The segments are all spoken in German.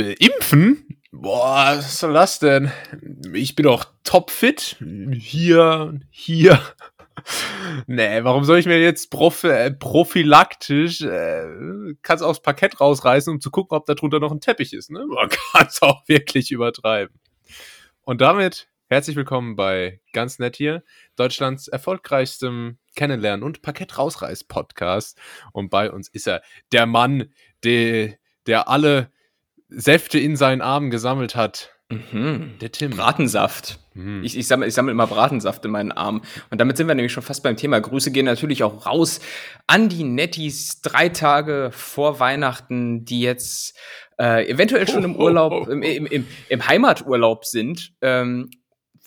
Impfen? Boah, was soll das denn? Ich bin doch topfit. Hier, hier. Nee, warum soll ich mir jetzt prof äh, prophylaktisch äh, kannst aufs Parkett rausreißen, um zu gucken, ob da drunter noch ein Teppich ist, ne? Man kann es auch wirklich übertreiben. Und damit herzlich willkommen bei Ganz Nett hier, Deutschlands erfolgreichstem Kennenlernen und Parkett rausreiß Podcast. Und bei uns ist er, der Mann, der, der alle Säfte in seinen Armen gesammelt hat. Mhm. Der Tim. Bratensaft. Mhm. Ich, ich, sammle, ich sammle immer Bratensaft in meinen Armen. Und damit sind wir nämlich schon fast beim Thema. Grüße gehen natürlich auch raus an die Nettis drei Tage vor Weihnachten, die jetzt äh, eventuell schon im Urlaub, im, im, im, im Heimaturlaub sind ähm,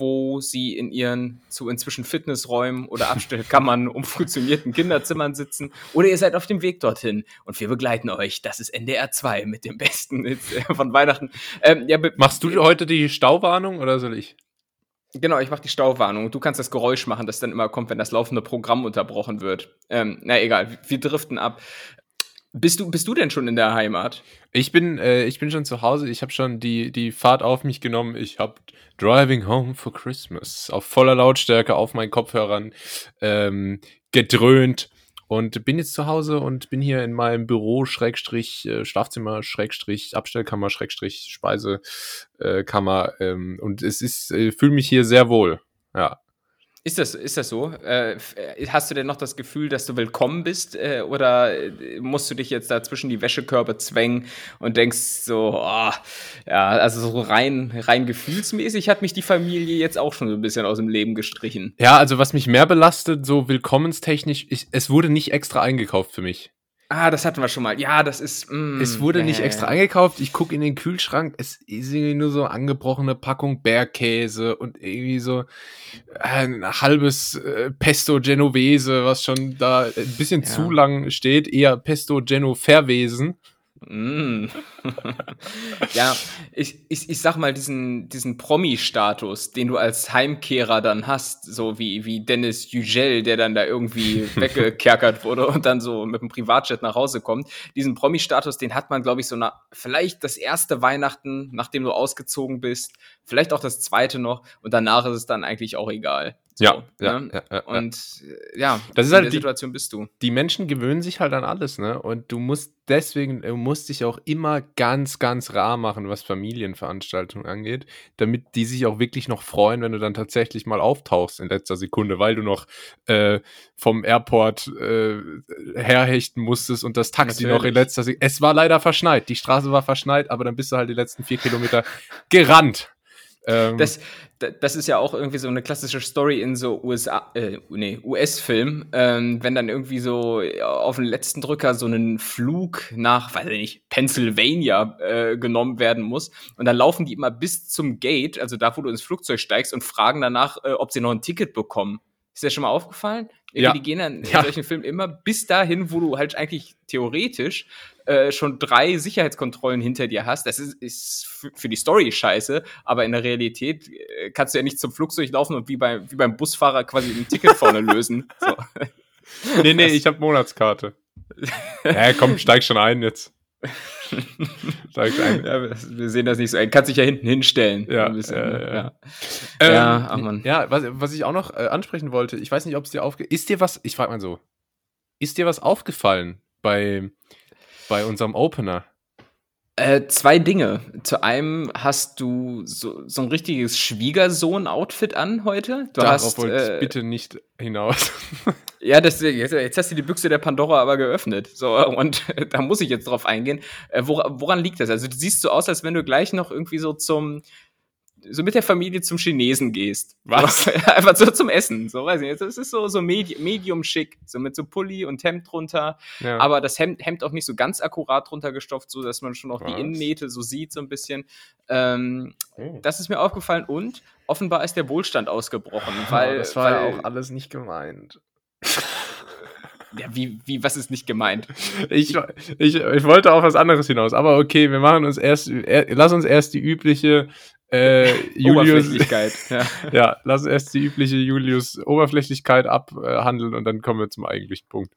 wo sie in ihren zu inzwischen Fitnessräumen oder Abstellkammern umfunktionierten Kinderzimmern sitzen. Oder ihr seid auf dem Weg dorthin und wir begleiten euch. Das ist NDR 2 mit dem Besten äh, von Weihnachten. Ähm, ja, Machst du heute die Stauwarnung oder soll ich? Genau, ich mache die Stauwarnung. Du kannst das Geräusch machen, das dann immer kommt, wenn das laufende Programm unterbrochen wird. Ähm, na egal, wir driften ab. Bist du, bist du denn schon in der Heimat? Ich bin, äh, ich bin schon zu Hause. Ich habe schon die, die Fahrt auf mich genommen. Ich habe Driving Home for Christmas auf voller Lautstärke auf meinen Kopfhörern ähm, gedröhnt und bin jetzt zu Hause und bin hier in meinem Büro, Schrägstrich, äh, Schlafzimmer, Schrägstrich, Abstellkammer, Schrägstrich, Speisekammer. Ähm, und es ist, äh, fühle mich hier sehr wohl. Ja. Ist das, ist das so? Äh, hast du denn noch das Gefühl, dass du willkommen bist? Äh, oder äh, musst du dich jetzt da zwischen die Wäschekörbe zwängen und denkst so, oh, ja, also so rein, rein gefühlsmäßig hat mich die Familie jetzt auch schon so ein bisschen aus dem Leben gestrichen. Ja, also was mich mehr belastet, so willkommenstechnisch, ich, es wurde nicht extra eingekauft für mich. Ah, das hatten wir schon mal. Ja, das ist. Mm, es wurde äh, nicht extra eingekauft. Ich gucke in den Kühlschrank. Es ist irgendwie nur so angebrochene Packung Bergkäse und irgendwie so ein halbes äh, Pesto Genovese, was schon da ein bisschen ja. zu lang steht. Eher Pesto Genoverwesen. Mm. ja, ich, ich, ich sag mal, diesen, diesen Promi-Status, den du als Heimkehrer dann hast, so wie, wie Dennis Yücel, der dann da irgendwie weggekerkert wurde und dann so mit dem Privatjet nach Hause kommt, diesen Promi-Status, den hat man, glaube ich, so nach, vielleicht das erste Weihnachten, nachdem du ausgezogen bist, vielleicht auch das zweite noch und danach ist es dann eigentlich auch egal. So, ja, ja, ne? ja, ja, Und ja, das ist in halt der die, Situation bist du. Die Menschen gewöhnen sich halt an alles, ne? Und du musst deswegen, du musst dich auch immer ganz, ganz rar machen, was Familienveranstaltungen angeht, damit die sich auch wirklich noch freuen, wenn du dann tatsächlich mal auftauchst in letzter Sekunde, weil du noch äh, vom Airport äh, herhechten musstest und das Taxi Natürlich. noch in letzter Sekunde. Es war leider verschneit, die Straße war verschneit, aber dann bist du halt die letzten vier Kilometer gerannt. Ähm, das, das ist ja auch irgendwie so eine klassische Story in so USA, äh, nee, US-Film, ähm, wenn dann irgendwie so auf den letzten Drücker so einen Flug nach, weiß ich nicht, Pennsylvania äh, genommen werden muss. Und dann laufen die immer bis zum Gate, also da, wo du ins Flugzeug steigst, und fragen danach, äh, ob sie noch ein Ticket bekommen. Ist dir schon mal aufgefallen? Ja. Die gehen dann in ja. solchen Filmen immer bis dahin, wo du halt eigentlich theoretisch äh, schon drei Sicherheitskontrollen hinter dir hast. Das ist, ist für die Story scheiße, aber in der Realität äh, kannst du ja nicht zum Flugzeug laufen und wie, bei, wie beim Busfahrer quasi ein Ticket vorne lösen. So. Nee, nee, ich habe Monatskarte. ja, komm, steig schon ein jetzt. Steig ein. Ja, wir sehen das nicht so. Kannst dich ja hinten hinstellen. Ja, bisschen, äh, ja. ja. Ähm, ja, ach man. ja was, was ich auch noch äh, ansprechen wollte, ich weiß nicht, ob es dir aufge... Ist dir was, ich frage mal so, ist dir was aufgefallen bei, bei unserem Opener? Äh, zwei Dinge. Zu einem hast du so, so ein richtiges Schwiegersohn-Outfit an heute. Du Darauf hast, wollte äh, bitte nicht hinaus. ja, das, jetzt, jetzt, hast du die Büchse der Pandora aber geöffnet. So, und da muss ich jetzt drauf eingehen. Äh, woran, woran liegt das? Also, du siehst so aus, als wenn du gleich noch irgendwie so zum so mit der Familie zum Chinesen gehst. Was? Einfach so zum Essen. So, weiß ich nicht. Das ist so, so Medi medium schick. So mit so Pulli und Hemd drunter. Ja. Aber das Hemd, Hemd auch nicht so ganz akkurat drunter gestopft, so dass man schon auch Was? die Innennähte so sieht, so ein bisschen. Ähm, oh. Das ist mir aufgefallen und offenbar ist der Wohlstand ausgebrochen. Weil, das war weil, ja auch alles nicht gemeint. Ja, wie, wie, was ist nicht gemeint? Ich, ich, ich wollte auf was anderes hinaus, aber okay, wir machen uns erst, er, lass uns erst die übliche äh, Julius, ja. ja, lass erst die übliche Julius Oberflächlichkeit abhandeln und dann kommen wir zum eigentlichen Punkt.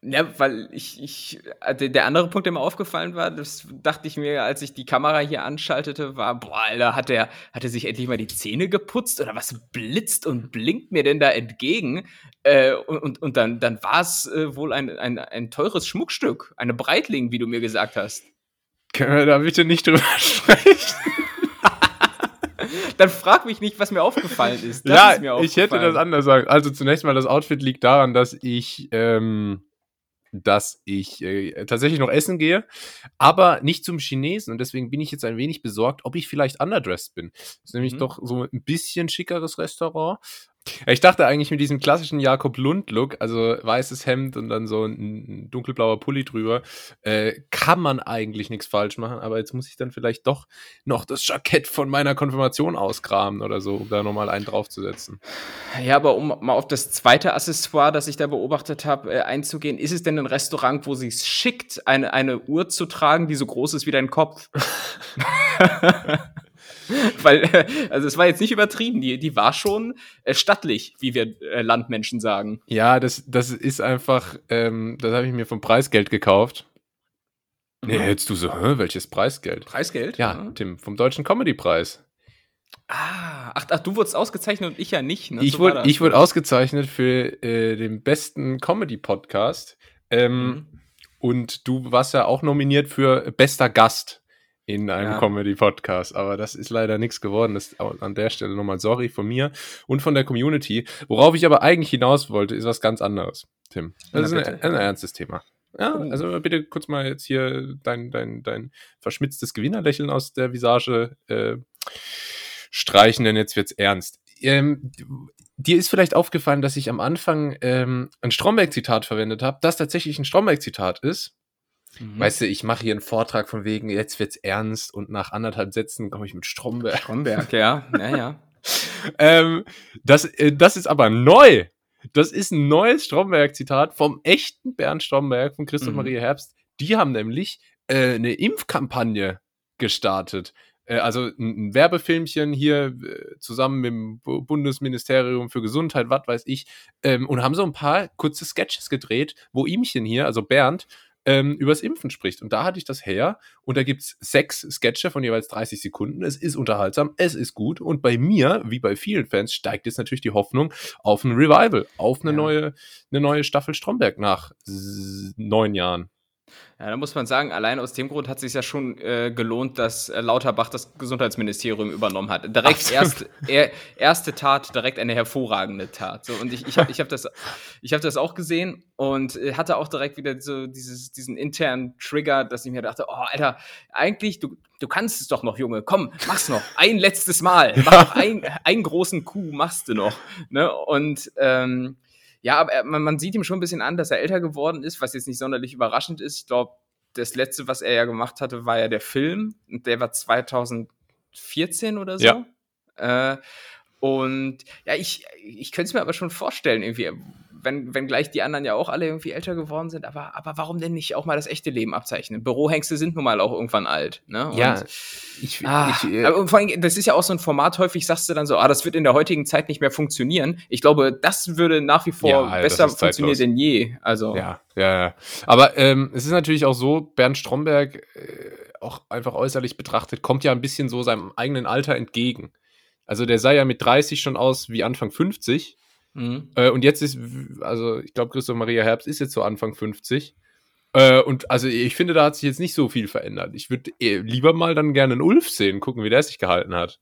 Ja, weil ich, ich, äh, der andere Punkt, der mir aufgefallen war, das dachte ich mir, als ich die Kamera hier anschaltete, war, boah, Alter, hat er, hat er sich endlich mal die Zähne geputzt oder was blitzt und blinkt mir denn da entgegen? Äh, und, und, und dann, dann war es äh, wohl ein, ein, ein teures Schmuckstück, eine Breitling, wie du mir gesagt hast. Können wir da bitte nicht drüber sprechen? Dann frag mich nicht, was mir aufgefallen ist. Das ja, ist aufgefallen. ich hätte das anders sagen. Also zunächst mal, das Outfit liegt daran, dass ich ähm, dass ich äh, tatsächlich noch essen gehe, aber nicht zum Chinesen. Und deswegen bin ich jetzt ein wenig besorgt, ob ich vielleicht underdressed bin. Das ist nämlich mhm. doch so ein bisschen schickeres Restaurant. Ich dachte eigentlich mit diesem klassischen Jakob Lund-Look, also weißes Hemd und dann so ein dunkelblauer Pulli drüber, äh, kann man eigentlich nichts falsch machen, aber jetzt muss ich dann vielleicht doch noch das Jackett von meiner Konfirmation auskramen oder so, um da nochmal einen draufzusetzen. Ja, aber um mal auf das zweite Accessoire, das ich da beobachtet habe, äh, einzugehen, ist es denn ein Restaurant, wo sich schickt, eine, eine Uhr zu tragen, die so groß ist wie dein Kopf? Weil, äh, also es war jetzt nicht übertrieben, die, die war schon äh, stattlich, wie wir äh, Landmenschen sagen. Ja, das, das ist einfach, ähm, das habe ich mir vom Preisgeld gekauft. Mhm. Nee, hättest du so, hä, welches Preisgeld? Preisgeld? Ja, ja. Tim, vom Deutschen Comedy-Preis. Ah, ach, ach, du wurdest ausgezeichnet und ich ja nicht. Ne? Ich, so wurde, ich wurde ausgezeichnet für äh, den besten Comedy-Podcast. Ähm, mhm. Und du warst ja auch nominiert für bester Gast in einem ja. Comedy-Podcast. Aber das ist leider nichts geworden. Das ist an der Stelle nochmal sorry von mir und von der Community. Worauf ich aber eigentlich hinaus wollte, ist was ganz anderes, Tim. Das ja, ist ein, ein, ernstes Thema. Ja, oh. also bitte kurz mal jetzt hier dein, dein, dein verschmitztes Gewinnerlächeln aus der Visage äh, streichen, denn jetzt wird's ernst. Ähm, dir ist vielleicht aufgefallen, dass ich am Anfang ähm, ein Stromberg-Zitat verwendet habe, das tatsächlich ein Stromberg-Zitat ist. Mhm. Weißt du, ich mache hier einen Vortrag von wegen, jetzt wird's ernst und nach anderthalb Sätzen komme ich mit Stromberg. Stromberg, ja, ja, ja. ähm, das, äh, das ist aber neu. Das ist ein neues Stromberg-Zitat vom echten Bernd Stromberg von Christoph mhm. Maria Herbst. Die haben nämlich äh, eine Impfkampagne gestartet. Äh, also ein, ein, Werbefilmchen hier äh, zusammen mit dem Bundesministerium für Gesundheit, was weiß ich, ähm, und haben so ein paar kurze Sketches gedreht, wo ihmchen hier, also Bernd, ähm, übers Impfen spricht. Und da hatte ich das her. Und da gibt es sechs Sketche von jeweils 30 Sekunden. Es ist unterhaltsam, es ist gut. Und bei mir, wie bei vielen Fans, steigt jetzt natürlich die Hoffnung auf ein Revival, auf eine, ja. neue, eine neue Staffel Stromberg nach neun Jahren. Ja, da muss man sagen, allein aus dem Grund hat es sich ja schon äh, gelohnt, dass äh, Lauterbach das Gesundheitsministerium übernommen hat. Direkt erst, er, erste Tat, direkt eine hervorragende Tat. So, und ich, ich habe ich hab das, hab das auch gesehen und äh, hatte auch direkt wieder so dieses, diesen internen Trigger, dass ich mir dachte, oh, Alter, eigentlich, du, du kannst es doch noch, Junge, komm, mach's noch. Ein letztes Mal. Mach noch ein, einen großen Coup, machst du noch. Ne? Und ähm, ja, aber man, man sieht ihm schon ein bisschen an, dass er älter geworden ist, was jetzt nicht sonderlich überraschend ist. Ich glaube, das letzte, was er ja gemacht hatte, war ja der Film. Und der war 2014 oder so. Ja. Äh, und ja, ich, ich könnte es mir aber schon vorstellen, irgendwie, wenn, wenn gleich die anderen ja auch alle irgendwie älter geworden sind, aber, aber warum denn nicht auch mal das echte Leben abzeichnen? Bürohengste sind nun mal auch irgendwann alt. Ne? Und, ja, ich, ah, ich äh, aber vor allem, das ist ja auch so ein Format, häufig sagst du dann so, ah, das wird in der heutigen Zeit nicht mehr funktionieren. Ich glaube, das würde nach wie vor ja, besser funktionieren denn je. Also. Ja, ja, ja. Aber ähm, es ist natürlich auch so, Bernd Stromberg, äh, auch einfach äußerlich betrachtet, kommt ja ein bisschen so seinem eigenen Alter entgegen. Also der sah ja mit 30 schon aus wie Anfang 50 Mhm. Äh, und jetzt ist, also ich glaube, Christoph Maria Herbst ist jetzt so Anfang 50. Äh, und also ich finde, da hat sich jetzt nicht so viel verändert. Ich würde lieber mal dann gerne einen Ulf sehen, gucken, wie der sich gehalten hat.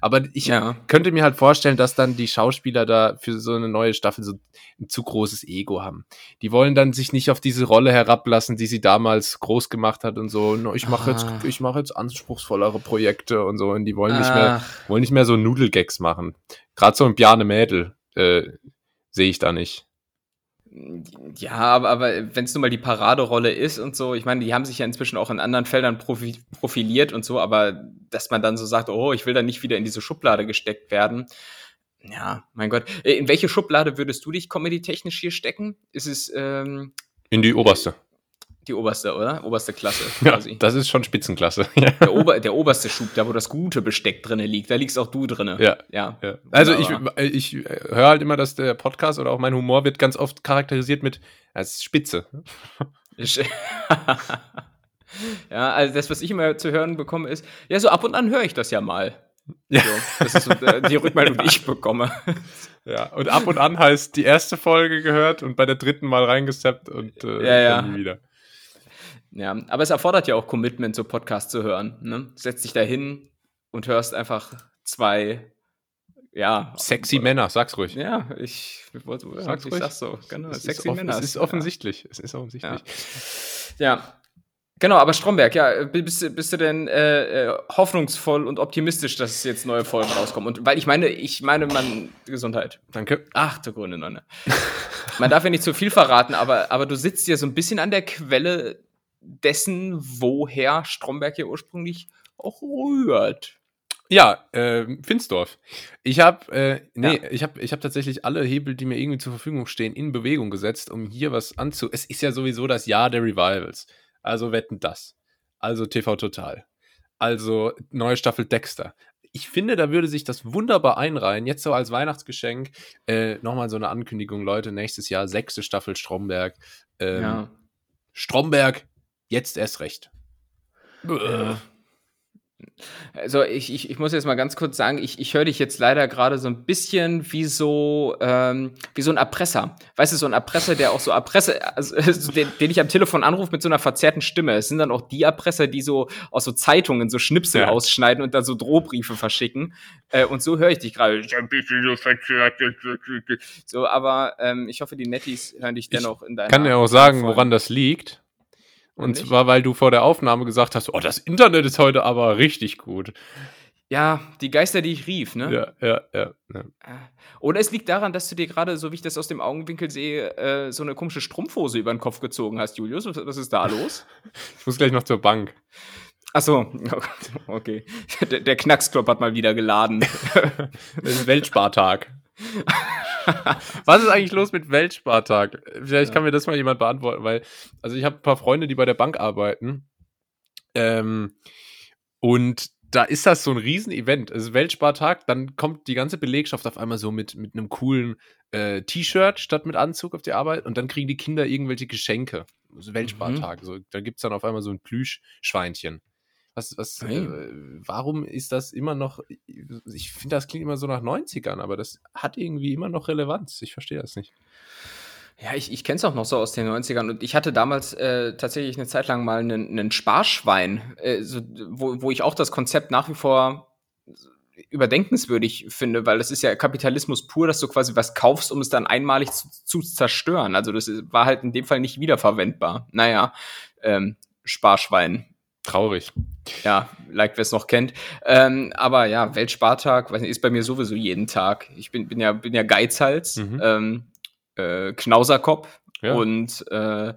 Aber ich ja. könnte mir halt vorstellen, dass dann die Schauspieler da für so eine neue Staffel so ein zu großes Ego haben. Die wollen dann sich nicht auf diese Rolle herablassen, die sie damals groß gemacht hat und so. Ich mache jetzt, ah. ich mache jetzt anspruchsvollere Projekte und so. Und die wollen nicht mehr, wollen nicht mehr so Nudelgags machen. Gerade so ein Bjarne Mädel äh, sehe ich da nicht. Ja, aber, aber wenn es nun mal die Paraderolle ist und so, ich meine, die haben sich ja inzwischen auch in anderen Feldern profi profiliert und so, aber dass man dann so sagt, oh, ich will da nicht wieder in diese Schublade gesteckt werden. Ja, mein Gott. Äh, in welche Schublade würdest du dich comedy-technisch hier stecken? Ist es ähm, in die oberste. Die oberste, oder? Oberste Klasse quasi. Ja, das ist schon Spitzenklasse. der, Ober, der oberste Schub, da wo das gute Besteck drin liegt, da liegst auch du drin. Ja. ja. ja. Also ich, ich höre halt immer, dass der Podcast oder auch mein Humor wird ganz oft charakterisiert mit als Spitze. ja, also das, was ich immer zu hören bekomme, ist, ja, so ab und an höre ich das ja mal. Ja. So, das ist so äh, die Rückmeldung, die ich bekomme. Ja, und ab und an heißt die erste Folge gehört und bei der dritten Mal reingesteppt und äh, ja, ja. dann wieder. Ja, aber es erfordert ja auch Commitment, so Podcast zu hören. Ne? Setz dich da hin und hörst einfach zwei, ja. Sexy Männer, sag's ruhig. Ja, ich, ich, sag's ich ruhig. sag's so. Genau, es sexy Männer. Es ist offensichtlich. Ja. Es ist offensichtlich. Ja. ja. Genau, aber Stromberg, ja, bist, bist du denn äh, äh, hoffnungsvoll und optimistisch, dass jetzt neue Folgen rauskommen? Und weil ich meine, ich meine, man Gesundheit. Danke. Ach, der Grunde Nonne. man darf ja nicht zu viel verraten, aber, aber du sitzt ja so ein bisschen an der Quelle dessen, woher Stromberg ja ursprünglich auch rührt. Ja, äh, Finsdorf. Ich habe, äh, nee, ja. ich habe, ich habe tatsächlich alle Hebel, die mir irgendwie zur Verfügung stehen, in Bewegung gesetzt, um hier was anzu. Es ist ja sowieso das Jahr der Revivals. Also wetten das. Also TV Total. Also neue Staffel Dexter. Ich finde, da würde sich das wunderbar einreihen. Jetzt so als Weihnachtsgeschenk äh, nochmal so eine Ankündigung, Leute. Nächstes Jahr sechste Staffel Stromberg. Ähm, ja. Stromberg Jetzt erst recht. Ja. Also ich, ich, ich muss jetzt mal ganz kurz sagen, ich, ich höre dich jetzt leider gerade so ein bisschen wie so, ähm, wie so ein Erpresser. Weißt du, so ein Erpresser, der auch so Erpresser, also, den, den ich am Telefon anrufe mit so einer verzerrten Stimme. Es sind dann auch die Erpresser, die so aus so Zeitungen so Schnipsel ja. ausschneiden und dann so Drohbriefe verschicken. Äh, und so höre ich dich gerade. So, aber ähm, ich hoffe, die Netties hören dich dennoch ich in deiner. Kann ja auch sagen, woran das liegt. Und nicht? zwar, weil du vor der Aufnahme gesagt hast, oh, das Internet ist heute aber richtig gut. Ja, die Geister, die ich rief, ne? Ja, ja, ja. ja. Äh, oder es liegt daran, dass du dir gerade, so wie ich das aus dem Augenwinkel sehe, äh, so eine komische Strumpfhose über den Kopf gezogen hast, Julius. Was ist da los? ich muss gleich noch zur Bank. Achso, okay. Der, der Knacksklop hat mal wieder geladen. das ist Weltspartag. Was ist eigentlich los mit Weltspartag? Vielleicht ja. kann mir das mal jemand beantworten, weil, also ich habe ein paar Freunde, die bei der Bank arbeiten. Ähm, und da ist das so ein Riesenevent. Es ist Weltspartag, dann kommt die ganze Belegschaft auf einmal so mit, mit einem coolen äh, T-Shirt statt mit Anzug auf die Arbeit und dann kriegen die Kinder irgendwelche Geschenke. Also Weltspartag. Mhm. So, da gibt es dann auf einmal so ein Plüschschweinchen. Was, was, äh, warum ist das immer noch, ich finde, das klingt immer so nach 90ern, aber das hat irgendwie immer noch Relevanz. Ich verstehe das nicht. Ja, ich, ich kenne es auch noch so aus den 90ern und ich hatte damals äh, tatsächlich eine Zeit lang mal einen, Sparschwein, äh, so, wo, wo ich auch das Konzept nach wie vor überdenkenswürdig finde, weil das ist ja Kapitalismus pur, dass du quasi was kaufst, um es dann einmalig zu, zu zerstören. Also das war halt in dem Fall nicht wiederverwendbar. Naja, ähm, Sparschwein. Traurig. Ja, like wer es noch kennt. Ähm, aber ja, Weltspartag, weiß nicht, ist bei mir sowieso jeden Tag. Ich bin, bin ja, bin ja Geizhals, mhm. ähm, äh, Knauserkopf ja. und äh,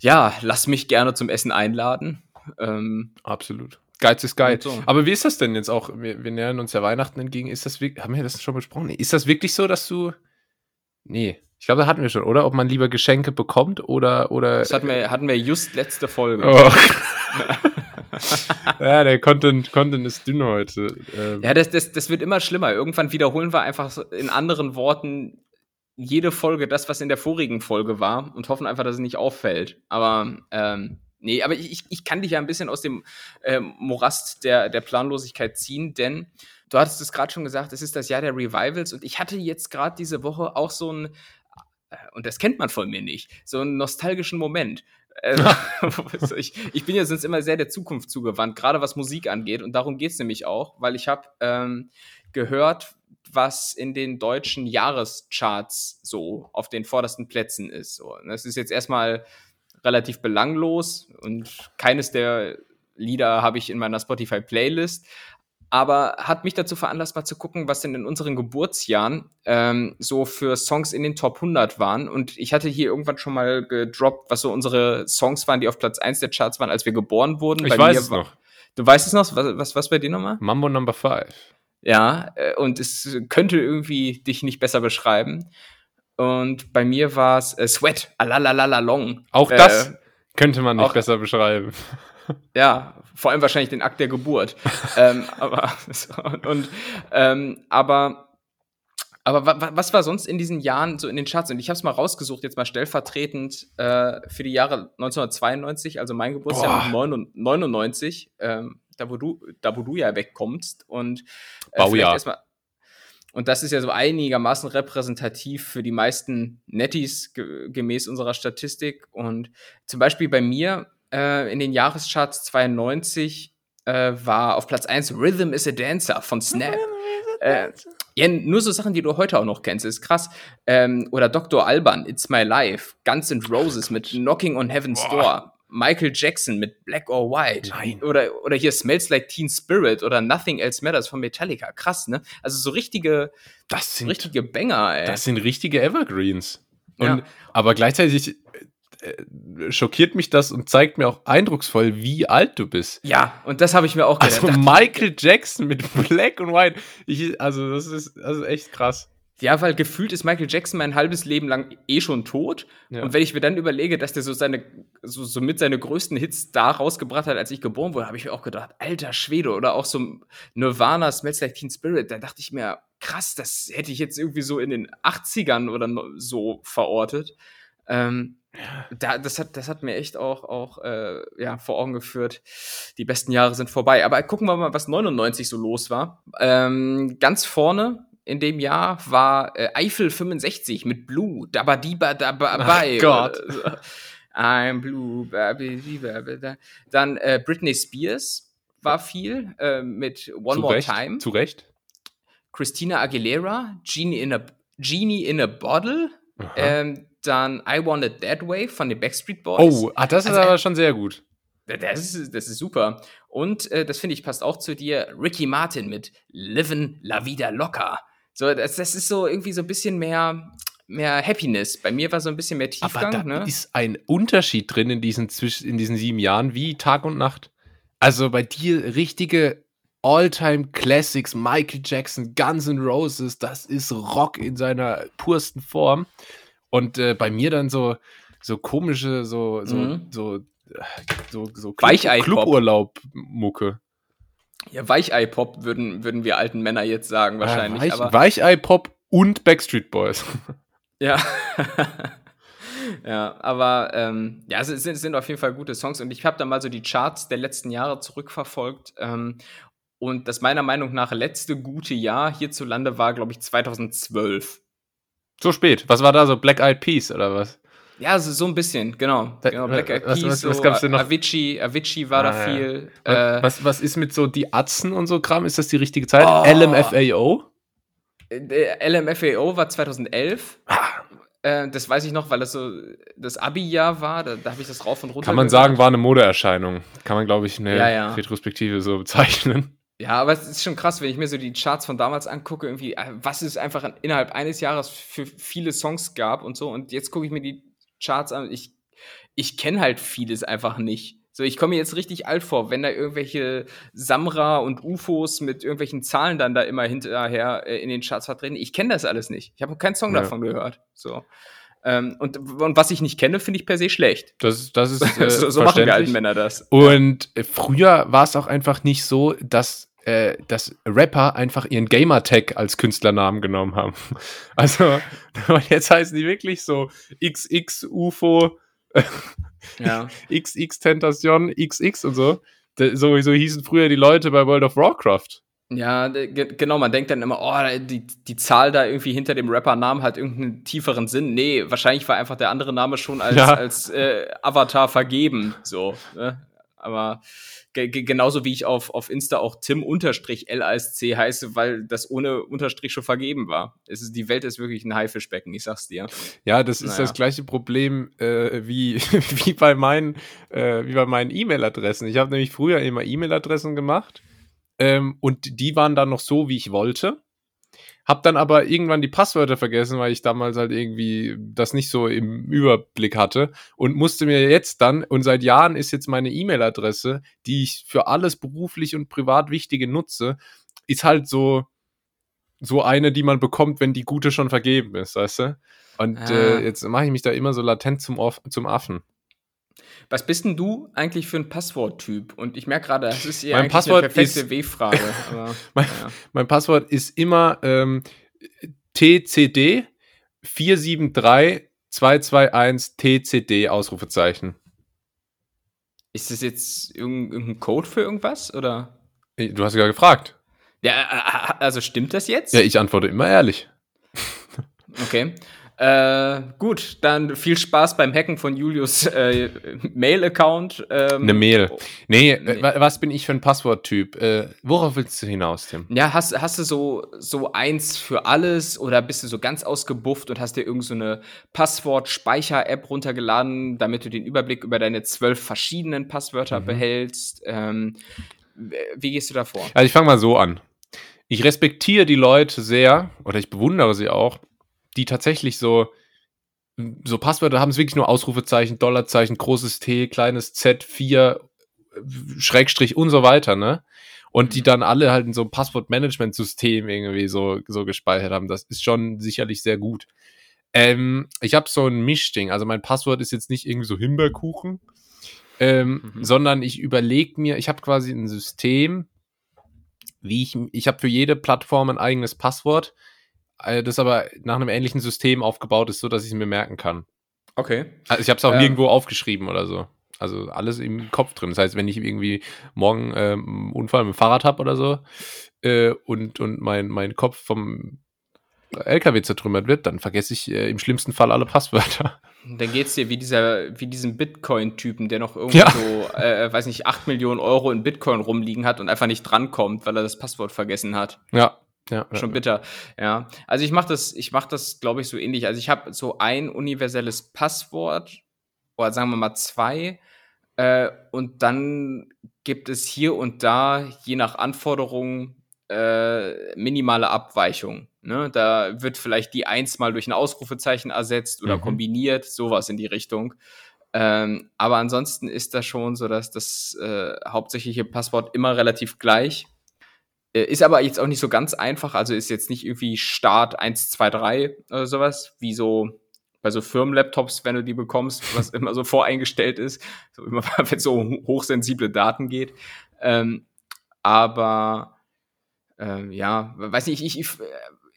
ja, lass mich gerne zum Essen einladen. Ähm, Absolut. Geiz ist geil. So. Aber wie ist das denn jetzt auch? Wir, wir nähern uns ja Weihnachten entgegen. Ist das wirklich, haben wir das schon besprochen? ist das wirklich so, dass du. Nee, ich glaube, da hatten wir schon, oder? Ob man lieber Geschenke bekommt oder. oder das hatten wir, hatten wir just letzte Folge. Oh. ja, der Content, Content ist dünn heute. Ähm. Ja, das, das, das wird immer schlimmer. Irgendwann wiederholen wir einfach in anderen Worten jede Folge das, was in der vorigen Folge war und hoffen einfach, dass es nicht auffällt. Aber ähm, nee, aber ich, ich kann dich ja ein bisschen aus dem ähm, Morast der, der Planlosigkeit ziehen, denn du hattest es gerade schon gesagt, es ist das Jahr der Revivals und ich hatte jetzt gerade diese Woche auch so ein und das kennt man von mir nicht, so einen nostalgischen Moment. Äh, ich, ich, bin ja sonst immer sehr der Zukunft zugewandt, gerade was Musik angeht. Und darum geht es nämlich auch, weil ich habe ähm, gehört, was in den deutschen Jahrescharts so auf den vordersten Plätzen ist. So, das ist jetzt erstmal relativ belanglos und keines der Lieder habe ich in meiner Spotify-Playlist aber hat mich dazu veranlasst, mal zu gucken, was denn in unseren Geburtsjahren ähm, so für Songs in den Top 100 waren. Und ich hatte hier irgendwann schon mal gedroppt, was so unsere Songs waren, die auf Platz 1 der Charts waren, als wir geboren wurden. Ich bei weiß es noch. Du weißt es noch? Was, was, was bei dir nochmal? Mambo Number 5. Ja, äh, und es könnte irgendwie dich nicht besser beschreiben. Und bei mir war es äh, Sweat, alalalala long. Auch das? Äh, Könnte man nicht besser beschreiben. Ja, vor allem wahrscheinlich den Akt der Geburt. ähm, aber, und, ähm, aber aber was war sonst in diesen Jahren so in den Charts? Und ich habe es mal rausgesucht, jetzt mal stellvertretend äh, für die Jahre 1992, also mein Geburtsjahr, und 99, ähm, da, wo du, da wo du ja wegkommst. Und äh, Baujahr. Und das ist ja so einigermaßen repräsentativ für die meisten Netties ge gemäß unserer Statistik. Und zum Beispiel bei mir äh, in den Jahrescharts 92 äh, war auf Platz 1 Rhythm is a Dancer von Snap. Äh, ja, nur so Sachen, die du heute auch noch kennst, ist krass. Ähm, oder Dr. Alban, It's My Life, Guns N' Roses mit Knocking on Heaven's Boah. Door, Michael Jackson mit Black or White. Nein. Oder, oder hier Smells Like Teen Spirit oder Nothing Else Matters von Metallica. Krass, ne? Also so richtige, das sind, richtige Banger, ey. Das sind richtige Evergreens. Und, ja. Aber gleichzeitig äh, schockiert mich das und zeigt mir auch eindrucksvoll, wie alt du bist. Ja, und das habe ich mir auch gedacht. Also Michael Jackson mit Black und White. Ich, also das ist also echt krass. Ja, weil gefühlt ist Michael Jackson mein halbes Leben lang eh schon tot. Ja. Und wenn ich mir dann überlege, dass der so seine, so, so mit seine größten Hits da rausgebracht hat, als ich geboren wurde, habe ich mir auch gedacht, alter Schwede. Oder auch so Nirvana, Smells Like Teen Spirit, da dachte ich mir, krass, das hätte ich jetzt irgendwie so in den 80ern oder so verortet. Ähm, da, das, hat, das hat mir echt auch, auch äh, ja, vor Augen geführt. Die besten Jahre sind vorbei. Aber gucken wir mal, was 99 so los war. Ähm, ganz vorne in dem Jahr war äh, Eiffel 65 mit Blue, Dabadiba Dababai. Oh Gott. I'm Blue, Dann äh, Britney Spears war viel äh, mit One Zu More Recht. Time. Zu Recht. Christina Aguilera, Genie in a, Genie in a Bottle. Ähm, dann I Want It That Way von den Backstreet Boys. Oh, ah, das ist also, aber schon sehr gut. Das ist, das ist super. Und äh, das finde ich passt auch zu dir. Ricky Martin mit Livin' La Vida Locker. So, das, das ist so irgendwie so ein bisschen mehr, mehr Happiness. Bei mir war so ein bisschen mehr Tiefgang. Aber da ne? ist ein Unterschied drin in diesen, in diesen sieben Jahren wie Tag und Nacht. Also bei dir richtige All-Time Classics, Michael Jackson, Guns N' Roses, das ist Rock in seiner pursten Form. Und äh, bei mir dann so, so komische, so, so, mhm. so, so, so Club, Cluburlaub-Mucke. Ja, Weichei-Pop würden, würden wir alten Männer jetzt sagen, wahrscheinlich. Ja, Weich, Weichei-Pop und Backstreet Boys. Ja. ja, aber ähm, ja, es sind, sind auf jeden Fall gute Songs und ich habe da mal so die Charts der letzten Jahre zurückverfolgt. Ähm, und das meiner Meinung nach letzte gute Jahr hierzulande war, glaube ich, 2012. So spät. Was war da so? Black Eyed Peas oder was? Ja, so, so ein bisschen, genau. genau Black Eyed Peas, was, was, was gab's denn noch? Avicii, Avicii war ah, da viel. Ja. Äh, was, was ist mit so die Atzen und so Kram? Ist das die richtige Zeit? Oh. LMFAO? Äh, LMFAO war 2011. Ah. Äh, das weiß ich noch, weil das so das Abi-Jahr war. Da, da habe ich das rauf und runter. Kann man sagen, war eine Modeerscheinung. Kann man, glaube ich, eine ja, ja. Retrospektive so bezeichnen. Ja, aber es ist schon krass, wenn ich mir so die Charts von damals angucke, irgendwie, äh, was es einfach innerhalb eines Jahres für viele Songs gab und so. Und jetzt gucke ich mir die Charts an. Ich, ich kenne halt vieles einfach nicht. So, ich komme mir jetzt richtig alt vor, wenn da irgendwelche Samra und UFOs mit irgendwelchen Zahlen dann da immer hinterher äh, in den Charts vertreten. Ich kenne das alles nicht. Ich habe keinen Song ja. davon gehört. So. Ähm, und, und was ich nicht kenne, finde ich per se schlecht. Das, das ist äh, so, so machen wir alten Männer das. Und ja. früher war es auch einfach nicht so, dass äh, dass Rapper einfach ihren Gamertag als Künstlernamen genommen haben. Also jetzt heißen die wirklich so XX UFO, ja. XX Tentation, XX und so. So, so hießen früher die Leute bei World of Warcraft. Ja, genau, man denkt dann immer, oh, die, die Zahl da irgendwie hinter dem Rapper-Namen hat irgendeinen tieferen Sinn. Nee, wahrscheinlich war einfach der andere Name schon als, ja. als äh, Avatar vergeben. So, ne? Aber genauso wie ich auf, auf Insta auch Tim-LASC heiße, weil das ohne Unterstrich schon vergeben war. Es ist, die Welt ist wirklich ein Haifischbecken, ich sag's dir. Ja, das ist naja. das gleiche Problem äh, wie, wie bei meinen äh, wie bei meinen E-Mail-Adressen. Ich habe nämlich früher immer E-Mail-Adressen gemacht ähm, und die waren dann noch so, wie ich wollte. Hab dann aber irgendwann die Passwörter vergessen, weil ich damals halt irgendwie das nicht so im Überblick hatte und musste mir jetzt dann, und seit Jahren ist jetzt meine E-Mail-Adresse, die ich für alles beruflich und privat Wichtige nutze, ist halt so, so eine, die man bekommt, wenn die gute schon vergeben ist, weißt du? Und ah. äh, jetzt mache ich mich da immer so latent zum, Off zum Affen. Was bist denn du eigentlich für ein Passworttyp? Und ich merke gerade, das ist ja mein Passwort eine perfekte W-Frage. mein, ja. mein, Passwort ist immer ähm, TCD 473 221 TCD Ausrufezeichen. Ist das jetzt irgendein Code für irgendwas oder? Du hast ja gefragt. Ja, äh, äh, also stimmt das jetzt? Ja, ich antworte immer ehrlich. Okay. Äh, gut, dann viel Spaß beim Hacken von Julius äh, Mail-Account. Ähm, Eine Mail. Nee, äh, nee. was bin ich für ein Passworttyp? Äh, worauf willst du hinaus, Tim? Ja, hast, hast du so, so eins für alles oder bist du so ganz ausgebufft und hast dir irgendeine so Passwort-Speicher-App runtergeladen, damit du den Überblick über deine zwölf verschiedenen Passwörter mhm. behältst? Ähm, wie gehst du da vor? Also ich fange mal so an. Ich respektiere die Leute sehr oder ich bewundere sie auch, die tatsächlich so, so Passwörter haben es wirklich nur Ausrufezeichen, Dollarzeichen, großes T, kleines Z, 4, Schrägstrich und so weiter, ne? Und die mhm. dann alle halt in so einem Passwortmanagement-System irgendwie so, so gespeichert haben. Das ist schon sicherlich sehr gut. Ähm, ich habe so ein Mischding. Also mein Passwort ist jetzt nicht irgendwie so Himbeerkuchen, ähm, mhm. sondern ich überlege mir, ich habe quasi ein System, wie ich, ich habe für jede Plattform ein eigenes Passwort, das aber nach einem ähnlichen System aufgebaut ist, so dass ich es mir merken kann. Okay. Also ich habe es auch ähm. nirgendwo aufgeschrieben oder so. Also alles im Kopf drin. Das heißt, wenn ich irgendwie morgen äh, einen Unfall mit dem Fahrrad habe oder so äh, und, und mein, mein Kopf vom LKW zertrümmert wird, dann vergesse ich äh, im schlimmsten Fall alle Passwörter. Dann geht es dir wie dieser, wie diesem Bitcoin-Typen, der noch irgendwo, ja. so, äh, weiß nicht, 8 Millionen Euro in Bitcoin rumliegen hat und einfach nicht drankommt, weil er das Passwort vergessen hat. Ja, ja, schon bitter. Ja, also ich mache das, ich mache das, glaube ich, so ähnlich. Also ich habe so ein universelles Passwort oder sagen wir mal zwei äh, und dann gibt es hier und da je nach Anforderungen äh, minimale Abweichungen. Ne? Da wird vielleicht die eins mal durch ein Ausrufezeichen ersetzt oder mhm. kombiniert, sowas in die Richtung. Ähm, aber ansonsten ist das schon so, dass das äh, hauptsächliche Passwort immer relativ gleich ist aber jetzt auch nicht so ganz einfach, also ist jetzt nicht irgendwie Start 1, 2, 3 oder sowas, wie so bei so Firmenlaptops, wenn du die bekommst, was immer so voreingestellt ist, so immer wenn es so hochsensible Daten geht. Ähm, aber ähm, ja, weiß nicht, ich, ich,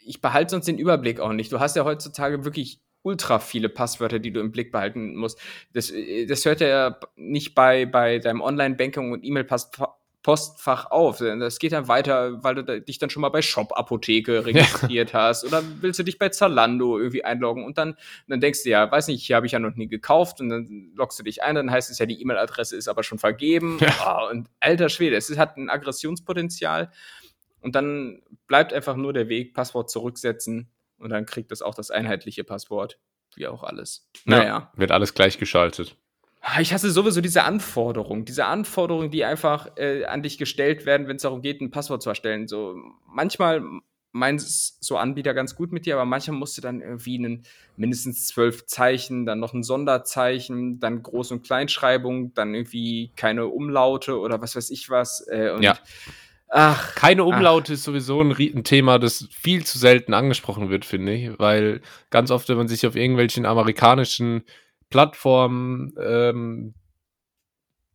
ich behalte sonst den Überblick auch nicht. Du hast ja heutzutage wirklich ultra viele Passwörter, die du im Blick behalten musst. Das, äh, das hört ja nicht bei, bei deinem Online-Banking und E-Mail-Passwort Postfach auf. Das geht dann weiter, weil du dich dann schon mal bei Shop Apotheke registriert ja. hast oder willst du dich bei Zalando irgendwie einloggen und dann, dann denkst du ja, weiß nicht, hier habe ich ja noch nie gekauft und dann loggst du dich ein, dann heißt es ja, die E-Mail-Adresse ist aber schon vergeben. Ja. Oh, und alter Schwede, es hat ein Aggressionspotenzial und dann bleibt einfach nur der Weg, Passwort zurücksetzen und dann kriegt es auch das einheitliche Passwort, wie auch alles. Naja. Ja, wird alles gleichgeschaltet. Ah, ich hasse sowieso diese Anforderungen, diese Anforderungen, die einfach äh, an dich gestellt werden, wenn es darum geht, ein Passwort zu erstellen. So manchmal meinen so Anbieter ganz gut mit dir, aber manchmal musst du dann irgendwie einen, mindestens zwölf Zeichen, dann noch ein Sonderzeichen, dann Groß- und Kleinschreibung, dann irgendwie keine Umlaute oder was weiß ich was. Äh, ja. Ach, keine Umlaute ach. ist sowieso ein, ein, Thema, das viel zu selten angesprochen wird, finde ich, weil ganz oft, wenn man sich auf irgendwelchen amerikanischen Plattform ähm,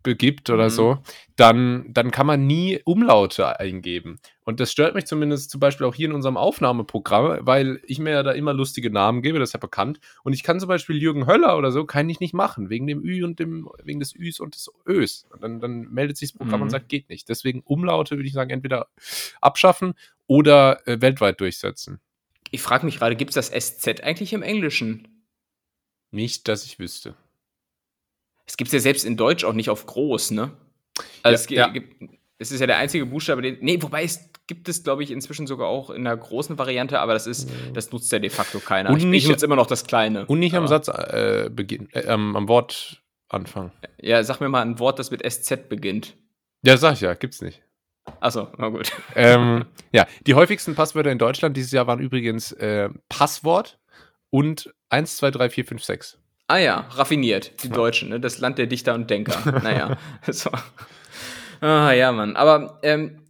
begibt oder mhm. so, dann, dann kann man nie Umlaute eingeben. Und das stört mich zumindest zum Beispiel auch hier in unserem Aufnahmeprogramm, weil ich mir ja da immer lustige Namen gebe, das ist ja bekannt. Und ich kann zum Beispiel Jürgen Höller oder so, kann ich nicht machen, wegen dem Ü und dem, wegen des Üs und des Ös. Und dann, dann meldet sich das Programm mhm. und sagt, geht nicht. Deswegen Umlaute würde ich sagen, entweder abschaffen oder äh, weltweit durchsetzen. Ich frage mich gerade, gibt es das SZ eigentlich im Englischen? Nicht, dass ich wüsste. Es gibt es ja selbst in Deutsch auch nicht auf groß, ne? Also ja, es, ja. Gibt, es ist ja der einzige Buchstabe, den. Nee, wobei es gibt es, glaube ich, inzwischen sogar auch in der großen Variante, aber das ist, das nutzt ja de facto keiner. Und nicht, ich nutze immer noch das Kleine. Und nicht am Satz äh, beginn, äh, am Wort anfangen. Ja, sag mir mal ein Wort, das mit SZ beginnt. Ja, sag ich ja, gibt's nicht. Achso, na gut. Ähm, ja, die häufigsten Passwörter in Deutschland dieses Jahr waren übrigens äh, Passwort und 1, 2, 3, 4, 5, 6. Ah ja, raffiniert, die ja. Deutschen, ne? das Land der Dichter und Denker. naja, so. Ah ja, Mann. Aber ähm,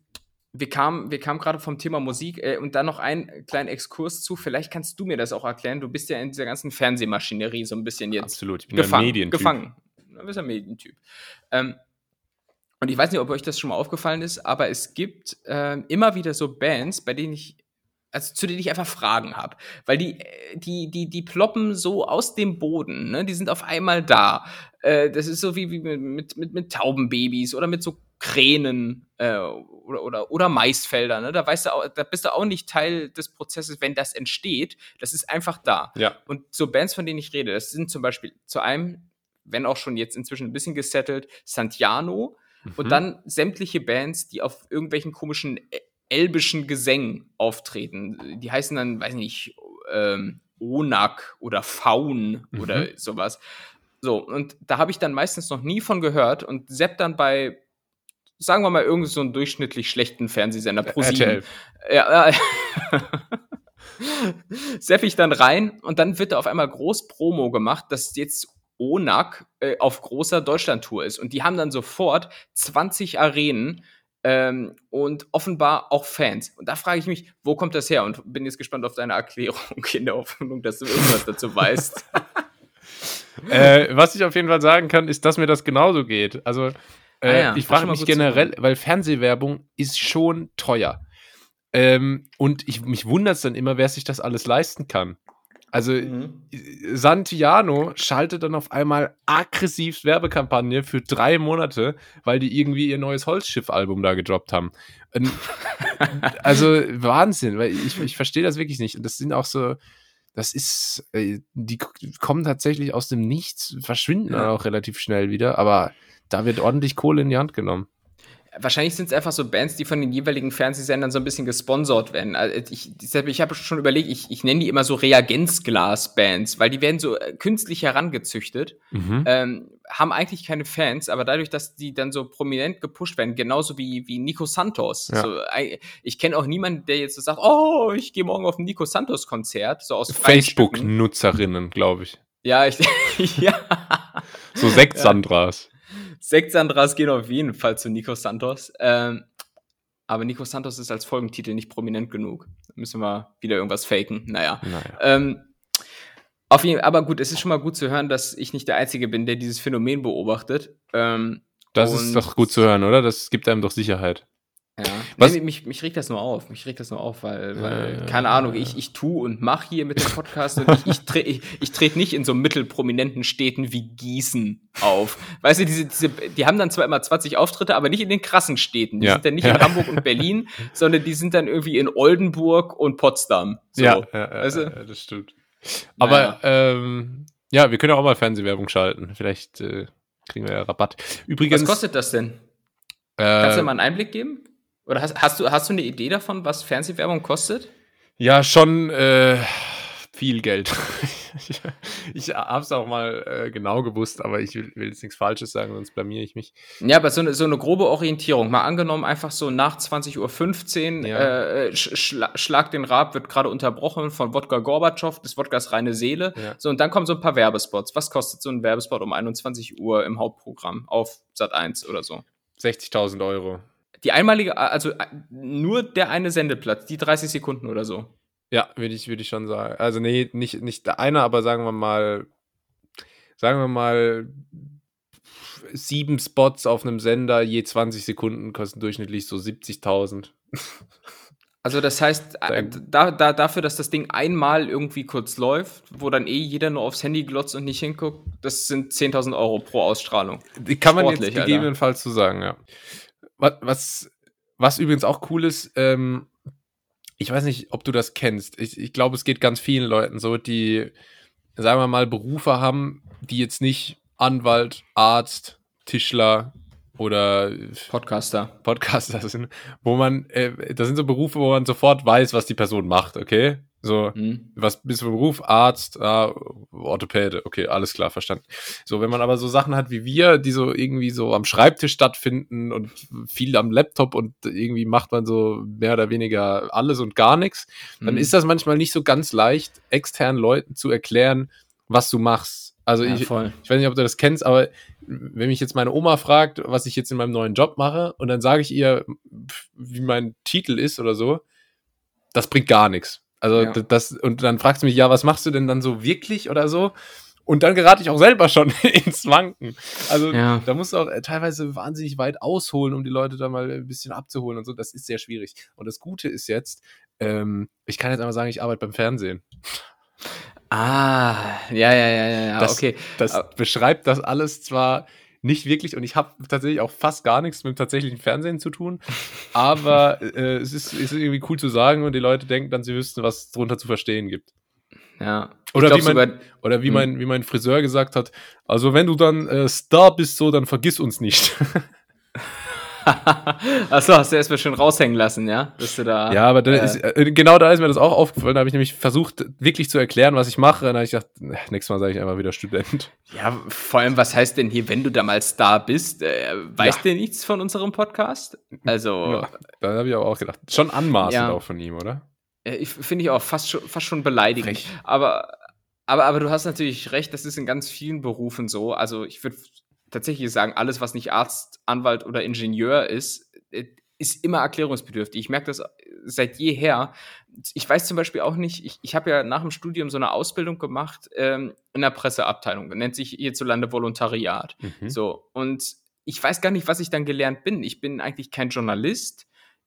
wir kamen wir kam gerade vom Thema Musik äh, und dann noch einen kleinen Exkurs zu. Vielleicht kannst du mir das auch erklären. Du bist ja in dieser ganzen Fernsehmaschinerie so ein bisschen jetzt Absolut, ich bin gefangen. Medientyp. gefangen. Du bist ein Medientyp. Ähm, und ich weiß nicht, ob euch das schon mal aufgefallen ist, aber es gibt äh, immer wieder so Bands, bei denen ich also zu denen ich einfach Fragen habe, weil die äh, die die die ploppen so aus dem Boden, ne? Die sind auf einmal da. Äh, das ist so wie, wie mit, mit mit Taubenbabys oder mit so Kränen äh, oder, oder oder Maisfelder, ne? Da weißt du auch, da bist du auch nicht Teil des Prozesses, wenn das entsteht. Das ist einfach da. Ja. Und so Bands, von denen ich rede, das sind zum Beispiel zu einem, wenn auch schon jetzt inzwischen ein bisschen gesettelt, Santiano mhm. und dann sämtliche Bands, die auf irgendwelchen komischen elbischen Gesängen auftreten. Die heißen dann, weiß nicht, ähm, Onak oder Faun mhm. oder sowas. So, und da habe ich dann meistens noch nie von gehört und Sepp dann bei, sagen wir mal, irgend so einen durchschnittlich schlechten Fernsehsender pro RTL. Ja, äh, Sepp ich dann rein und dann wird da auf einmal groß Promo gemacht, dass jetzt Onak äh, auf großer Deutschlandtour ist. Und die haben dann sofort 20 Arenen ähm, und offenbar auch Fans. Und da frage ich mich, wo kommt das her? Und bin jetzt gespannt auf deine Erklärung in der Hoffnung, dass du irgendwas dazu weißt. äh, was ich auf jeden Fall sagen kann, ist, dass mir das genauso geht. Also, äh, ah ja, ich frage mich generell, weil Fernsehwerbung ist schon teuer. Ähm, und ich, mich wundert es dann immer, wer sich das alles leisten kann. Also mhm. Santiano schaltet dann auf einmal aggressiv Werbekampagne für drei Monate, weil die irgendwie ihr neues Holzschiff-Album da gedroppt haben. Und, also Wahnsinn, weil ich, ich verstehe das wirklich nicht. Und das sind auch so, das ist, äh, die kommen tatsächlich aus dem Nichts, verschwinden ja. dann auch relativ schnell wieder, aber da wird ordentlich Kohle in die Hand genommen. Wahrscheinlich sind es einfach so Bands, die von den jeweiligen Fernsehsendern so ein bisschen gesponsert werden. Also ich ich habe schon überlegt, ich, ich nenne die immer so Reagenzglas-Bands, weil die werden so äh, künstlich herangezüchtet, mhm. ähm, haben eigentlich keine Fans, aber dadurch, dass die dann so prominent gepusht werden, genauso wie, wie Nico Santos. Ja. So, ich kenne auch niemanden, der jetzt so sagt, oh, ich gehe morgen auf ein Nico Santos-Konzert, so aus Facebook-Nutzerinnen, glaube ich. Ja, ich, ja. So Sekt-Sandras. Ja. Sechs gehen auf jeden Fall zu Nico Santos. Ähm, aber Nico Santos ist als Folgentitel nicht prominent genug. Da müssen wir wieder irgendwas faken. Naja. naja. Ähm, auf jeden, aber gut, es ist schon mal gut zu hören, dass ich nicht der Einzige bin, der dieses Phänomen beobachtet. Ähm, das ist doch gut zu hören, oder? Das gibt einem doch Sicherheit. Ja, Was? Nee, mich, mich regt das nur auf. Mich regt das nur auf, weil, weil ja, keine ja, Ahnung, ich, ich tu und mach hier mit dem Podcast und ich, ich, tre ich, ich trete nicht in so mittelprominenten Städten wie Gießen auf. Weißt du, diese, diese, die haben dann zwar immer 20 Auftritte, aber nicht in den krassen Städten. Die sind dann nicht in Hamburg und Berlin, sondern die sind dann irgendwie in Oldenburg und Potsdam. So, ja, weißt du? das stimmt. Aber ähm, ja, wir können auch mal Fernsehwerbung schalten. Vielleicht äh, kriegen wir ja Rabatt. Übrigens. Was kostet das denn? Äh, Kannst du mal einen Einblick geben? Oder hast, hast, du, hast du eine Idee davon, was Fernsehwerbung kostet? Ja, schon äh, viel Geld. ich ich habe es auch mal äh, genau gewusst, aber ich will, will, jetzt nichts Falsches sagen, sonst blamiere ich mich. Ja, aber so eine, so eine grobe Orientierung. Mal angenommen, einfach so nach 20.15 Uhr, ja. äh, schla Schlag den Rab wird gerade unterbrochen von Wodka Gorbatschow, des Wodkas reine Seele. Ja. So, und dann kommen so ein paar Werbespots. Was kostet so ein Werbespot um 21 Uhr im Hauptprogramm auf Sat 1 oder so? 60.000 Euro. Die einmalige, also nur der eine Sendeplatz, die 30 Sekunden oder so. Ja, würde ich, würd ich schon sagen. Also, nee, nicht, nicht der eine, aber sagen wir mal, sagen wir mal, sieben Spots auf einem Sender, je 20 Sekunden kosten durchschnittlich so 70.000. Also das heißt, da, da, dafür, dass das Ding einmal irgendwie kurz läuft, wo dann eh jeder nur aufs Handy glotzt und nicht hinguckt, das sind 10.000 Euro pro Ausstrahlung. Die kann man Sportlich, jetzt gegebenenfalls so sagen, ja. Was, was, was übrigens auch cool ist, ähm, ich weiß nicht, ob du das kennst. Ich, ich glaube, es geht ganz vielen Leuten so, die, sagen wir mal, Berufe haben, die jetzt nicht Anwalt, Arzt, Tischler oder Podcaster. Podcaster sind, wo man, äh, das sind so Berufe, wo man sofort weiß, was die Person macht, okay? So, mhm. was bist du Beruf? Arzt, ah, Orthopäde, okay, alles klar, verstanden. So, wenn man aber so Sachen hat wie wir, die so irgendwie so am Schreibtisch stattfinden und viel am Laptop und irgendwie macht man so mehr oder weniger alles und gar nichts, mhm. dann ist das manchmal nicht so ganz leicht, externen Leuten zu erklären, was du machst. Also ja, ich, ich weiß nicht, ob du das kennst, aber wenn mich jetzt meine Oma fragt, was ich jetzt in meinem neuen Job mache, und dann sage ich ihr, wie mein Titel ist oder so, das bringt gar nichts. Also ja. das, und dann fragst du mich, ja, was machst du denn dann so wirklich oder so? Und dann gerate ich auch selber schon ins Wanken. Also Ja. da musst du auch äh, teilweise wahnsinnig weit ausholen, um die Leute da mal ein bisschen abzuholen und so. Das ist sehr schwierig. Und das Gute ist jetzt, ähm, ich kann jetzt einmal sagen, ich arbeite beim Fernsehen. Ah, ja, ja, ja, ja, Das- okay. Das beschreibt das alles zwar nicht wirklich und ich habe tatsächlich auch fast gar nichts mit dem tatsächlichen Fernsehen zu tun, aber äh, es, ist, es ist irgendwie cool zu sagen und die Leute denken dann, sie wüssten, was es drunter zu verstehen gibt. Ja. Oder wie man- sogar, Oder wie, Hm. mein, wie mein Friseur gesagt hat, also wenn du dann äh, Star bist, so, dann vergiss uns nicht. Achso, hast du erstmal schön raushängen lassen, ja? Dass du da. ja, aber da äh, ist, äh, genau da ist mir das auch aufgefallen. Da habe ich nämlich versucht, wirklich zu erklären, was ich mache. Und dann habe ich gedacht, äh, nächstes Mal sage ich einfach wieder Student. Ja, vor allem, was heißt denn hier, wenn du da mal Star bist? Äh, weißt Ja. du nichts von unserem Podcast? Also, Ja, da habe ich aber auch gedacht. Schon anmaßend Ja. auch von ihm, oder? äh, ich finde ich auch fast schon, fast schon beleidigend. Frech. Aber, aber, aber du hast natürlich recht, das ist in ganz vielen Berufen so. Also, ich würde tatsächlich sagen, alles, was nicht Arzt, Anwalt oder Ingenieur ist, äh, ist immer erklärungsbedürftig. Ich merke das seit jeher. Ich weiß zum Beispiel auch nicht, ich, ich habe ja nach dem Studium so eine Ausbildung gemacht ähm, in der Presseabteilung, nennt sich hierzulande Volontariat. Mhm. So, und ich weiß gar nicht, was ich dann gelernt bin. Ich bin eigentlich kein Journalist.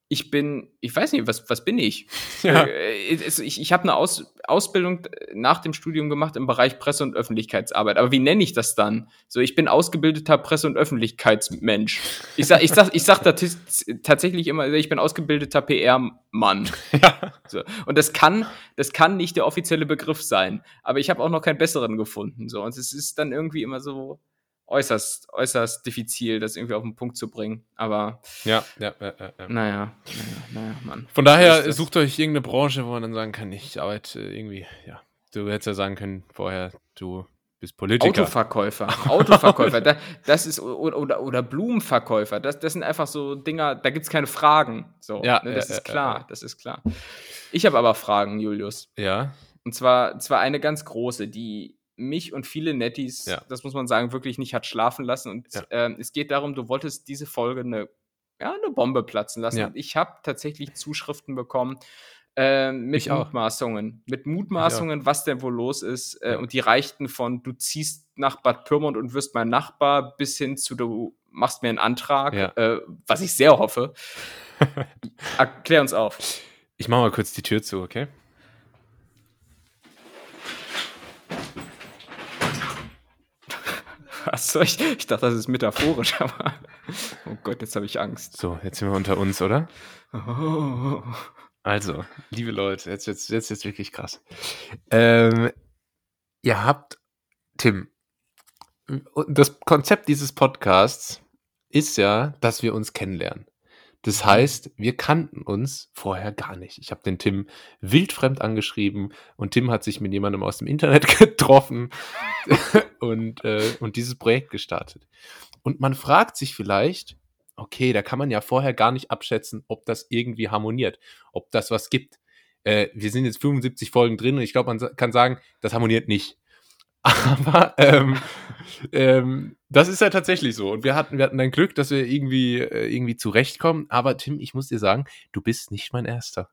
Ich bin, ich weiß nicht, was, was bin ich? Ja. Äh, ich ich habe eine Aus, Ausbildung nach dem Studium gemacht im Bereich Presse- und Öffentlichkeitsarbeit. Aber wie nenne ich das dann? So, ich bin ausgebildeter Presse- und Öffentlichkeitsmensch. Ich sag, ich sag, ich sag tats- tatsächlich immer, ich bin ausgebildeter PR-Mann. Ja. So. Und das kann, das kann nicht der offizielle Begriff sein. Aber ich habe auch noch keinen besseren gefunden. So. Und es ist dann irgendwie immer so äußerst, äußerst diffizil, das irgendwie auf den Punkt zu bringen. Aber Ja, ja, ja, ja, ja. naja, naja, naja, Mann. Von daher sucht euch irgendeine Branche, wo man dann sagen kann, ich arbeite irgendwie, ja. Du hättest ja sagen können vorher, du bist Politiker. Autoverkäufer, Autoverkäufer, da, das ist oder, oder, oder Blumenverkäufer, das, das sind einfach so Dinger, da gibt es keine Fragen. So, Ja, ne, das ja, ist klar, das ist klar. Ich habe aber Fragen, Julius. Ja, Und zwar, zwar eine ganz große, die mich und viele Netties, Ja. das muss man sagen, wirklich nicht hat schlafen lassen. Und Ja. ähm, es geht darum, du wolltest diese Folge eine, ja, eine Bombe platzen lassen. Ja. Und ich habe tatsächlich Zuschriften bekommen ähm, mit Ich auch. Mutmaßungen. Mit Mutmaßungen, was denn wohl los ist. Äh, und die reichten von, du ziehst nach Bad Pyrmont und wirst mein Nachbar, bis hin zu, du machst mir einen Antrag, äh, was ich sehr hoffe. Erklär uns auf. ich mach mal kurz die Tür zu, okay? Achso, ich, ich dachte, das ist metaphorisch, aber. Oh Gott, jetzt habe ich Angst. So, jetzt sind wir unter uns, oder? Oh. Also, liebe Leute, jetzt jetzt jetzt jetzt wirklich krass. Ähm, ihr habt Tim. Das Konzept dieses Podcasts ist ja, dass wir uns kennenlernen. Das heißt, wir kannten uns vorher gar nicht. Ich habe den Tim wildfremd angeschrieben und Tim hat sich mit jemandem aus dem Internet getroffen und, äh, und dieses Projekt gestartet. Und man fragt sich vielleicht, okay, da kann man ja vorher gar nicht abschätzen, ob das irgendwie harmoniert, ob das was gibt. Äh, wir sind jetzt 75 Folgen drin und ich glaube, man kann sagen, das harmoniert nicht. Aber ähm, ähm, das ist ja tatsächlich so. Und wir hatten, wir hatten ein Glück, dass wir irgendwie, äh, irgendwie zurechtkommen. Aber Tim, ich muss dir sagen, du bist nicht mein erster.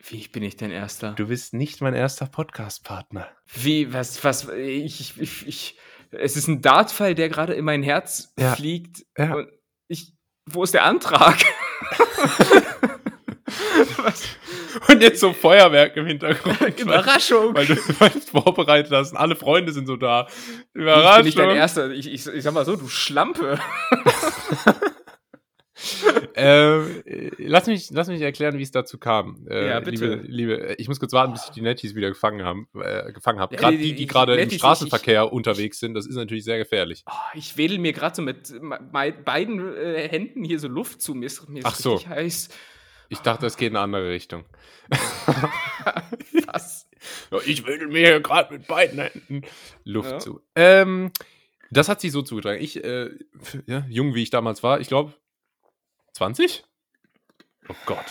Wie bin ich denn Erster? Du bist nicht mein erster Podcast-Partner. Wie, was, was, ich, ich, ich, es ist ein Dartpfeil, der gerade in mein Herz Ja. fliegt. Ja. Und ich, wo ist der Antrag? was? Und jetzt so Feuerwerk im Hintergrund. Überraschung! Weil du weil du es vorbereitet hast und alle Freunde sind so da. Überraschung. bin ich dein Erster? Ich, ich, ich sag mal so, du Schlampe. ähm, äh, lass, mich, lass mich erklären, wie es dazu kam. Äh, Ja, bitte. Liebe, liebe, ich muss kurz warten, bis ich die Netties wieder gefangen habe. Äh, gefangen hab. Gerade die- die, gerade im Netties, ich- Straßenverkehr unterwegs sind, das ist natürlich sehr gefährlich. Oh, ich wedel mir gerade so mit beiden äh, Händen hier so Luft zu. Mir ist, mir ist Ach so. richtig heiß. Ich dachte, es geht in eine andere Richtung. Was? Ja, ich will mir hier gerade mit beiden Händen Luft Ja. zu. Ähm, das hat sich so zugetragen. Ich, äh, ja, jung wie ich damals war, ich glaube 20? Oh Gott.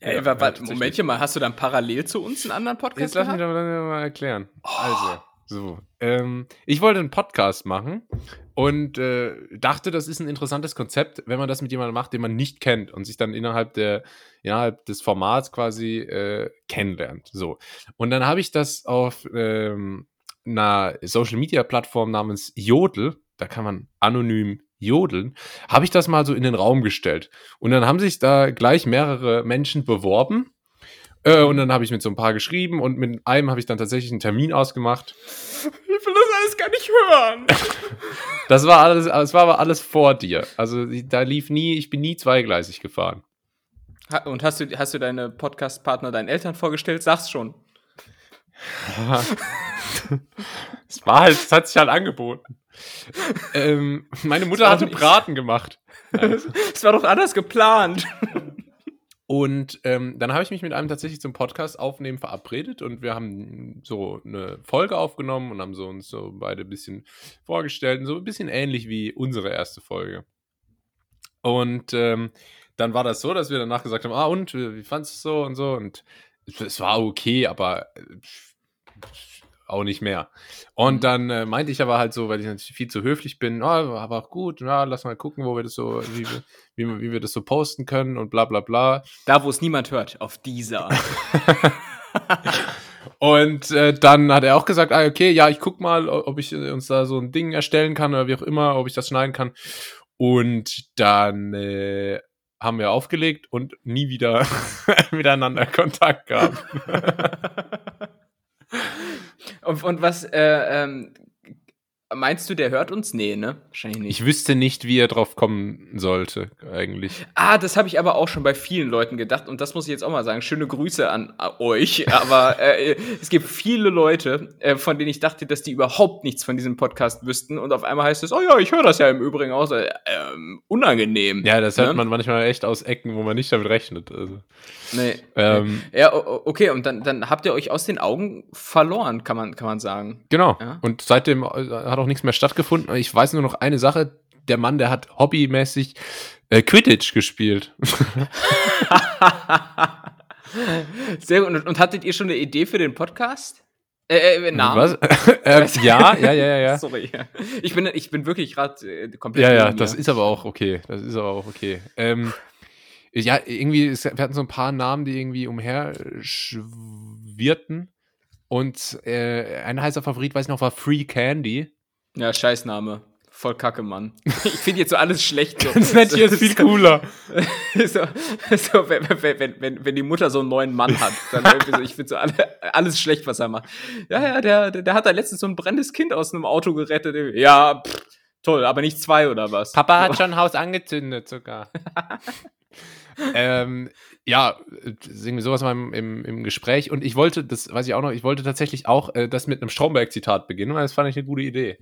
Ey, Ja, tatsächlich. Momentchen mal, hast du dann parallel zu uns einen anderen Podcast Jetzt lass mich doch mal erklären. Also, so. Ähm, ich wollte einen Podcast machen und äh, dachte, das ist ein interessantes Konzept, wenn man das mit jemandem macht, den man nicht kennt und sich dann innerhalb, der, innerhalb des Formats quasi äh, kennenlernt. So. Und dann habe ich das auf, ähm, einer Social-Media-Plattform namens Jodel, da kann man anonym jodeln, habe ich das mal so in den Raum gestellt. Und dann haben sich da gleich mehrere Menschen beworben. Äh, und dann habe ich mit so ein paar geschrieben und mit einem habe ich dann tatsächlich einen Termin ausgemacht. Ich will alles gar nicht hören. Das war alles, das war aber alles vor dir. Also da lief nie, ich bin nie zweigleisig gefahren. Und hast du, hast du deine Podcast-Partner deinen Eltern vorgestellt? Sag's schon. Es war halt, es hat sich halt angeboten. ähm, meine Mutter hatte Braten gemacht. Es war doch anders geplant. Und ähm, dann habe ich mich mit einem tatsächlich zum Podcast aufnehmen verabredet und wir haben so eine Folge aufgenommen und haben so uns so beide ein bisschen vorgestellt, so ein bisschen ähnlich wie unsere erste Folge. Und ähm, dann war das so, dass wir danach gesagt haben, ah und, wie fandest du es so und so und es war okay, aber äh, auch nicht mehr. Und mhm. dann äh, meinte ich aber halt so, weil ich natürlich viel zu höflich bin, oh, aber auch gut, ja, lass mal gucken, wo wir das so, wie, wie, wie wir das so posten können und bla bla bla. Da, wo es niemand hört, auf dieser. und äh, dann hat er auch gesagt, ah, okay, ja, ich guck mal, ob ich uns da so ein Ding erstellen kann oder wie auch immer, ob ich das schneiden kann. Und dann äh, haben wir aufgelegt und nie wieder miteinander Kontakt gehabt. und, und was, äh, ähm, Meinst du, der hört uns? Nee, ne? Wahrscheinlich nicht. Ich wüsste nicht, wie er drauf kommen sollte, eigentlich. Ah, das habe ich aber auch schon bei vielen Leuten gedacht und das muss ich jetzt auch mal sagen. Schöne Grüße an äh, euch. Aber äh, es gibt viele Leute, äh, von denen ich dachte, dass die überhaupt nichts von diesem Podcast wüssten und auf einmal heißt es, oh ja, ich höre das ja im Übrigen auch. Äh, unangenehm. Ja, das hört ne? man manchmal echt aus Ecken, wo man nicht damit rechnet. Also. Nee. Ähm, ja, okay, und dann, dann habt ihr euch aus den Augen verloren, kann man, kann man sagen. Genau. Ja? Und seitdem äh, hat auch nichts mehr stattgefunden. Ich weiß nur noch eine Sache. Der Mann, der hat hobbymäßig äh, Quidditch gespielt. Sehr gut. Und, und, hattet ihr schon eine Idee für den Podcast? Äh, äh Namen? Was? äh, ja, ja, ja, ja. Sorry. Ich bin, ich bin wirklich gerade äh, komplett. Ja, ja, das ist aber auch okay. Das ist aber auch okay. Ähm, ja, irgendwie, ist, wir hatten so ein paar Namen, die irgendwie umher schwirrten. Und äh, ein heißer Favorit, weiß ich noch, war Free Candy. Ja, Scheißname. Voll kacke, Mann. Ich finde jetzt so alles schlecht. So. das nennt jetzt viel cooler. so, so wenn, wenn, wenn, wenn die Mutter so einen neuen Mann hat, dann irgendwie so, ich finde so alle, alles schlecht, was er macht. Ja, ja, der, der, der hat da letztens so ein brennendes Kind aus einem Auto gerettet. Ja, pff, toll, aber nicht zwei oder was? Papa hat schon ein Haus angezündet sogar. Ähm, ja, irgendwie sowas mal im, im, im, Gespräch. Und ich wollte, das weiß ich auch noch, ich wollte tatsächlich auch äh, das mit einem Stromberg-Zitat beginnen, weil das fand ich eine gute Idee.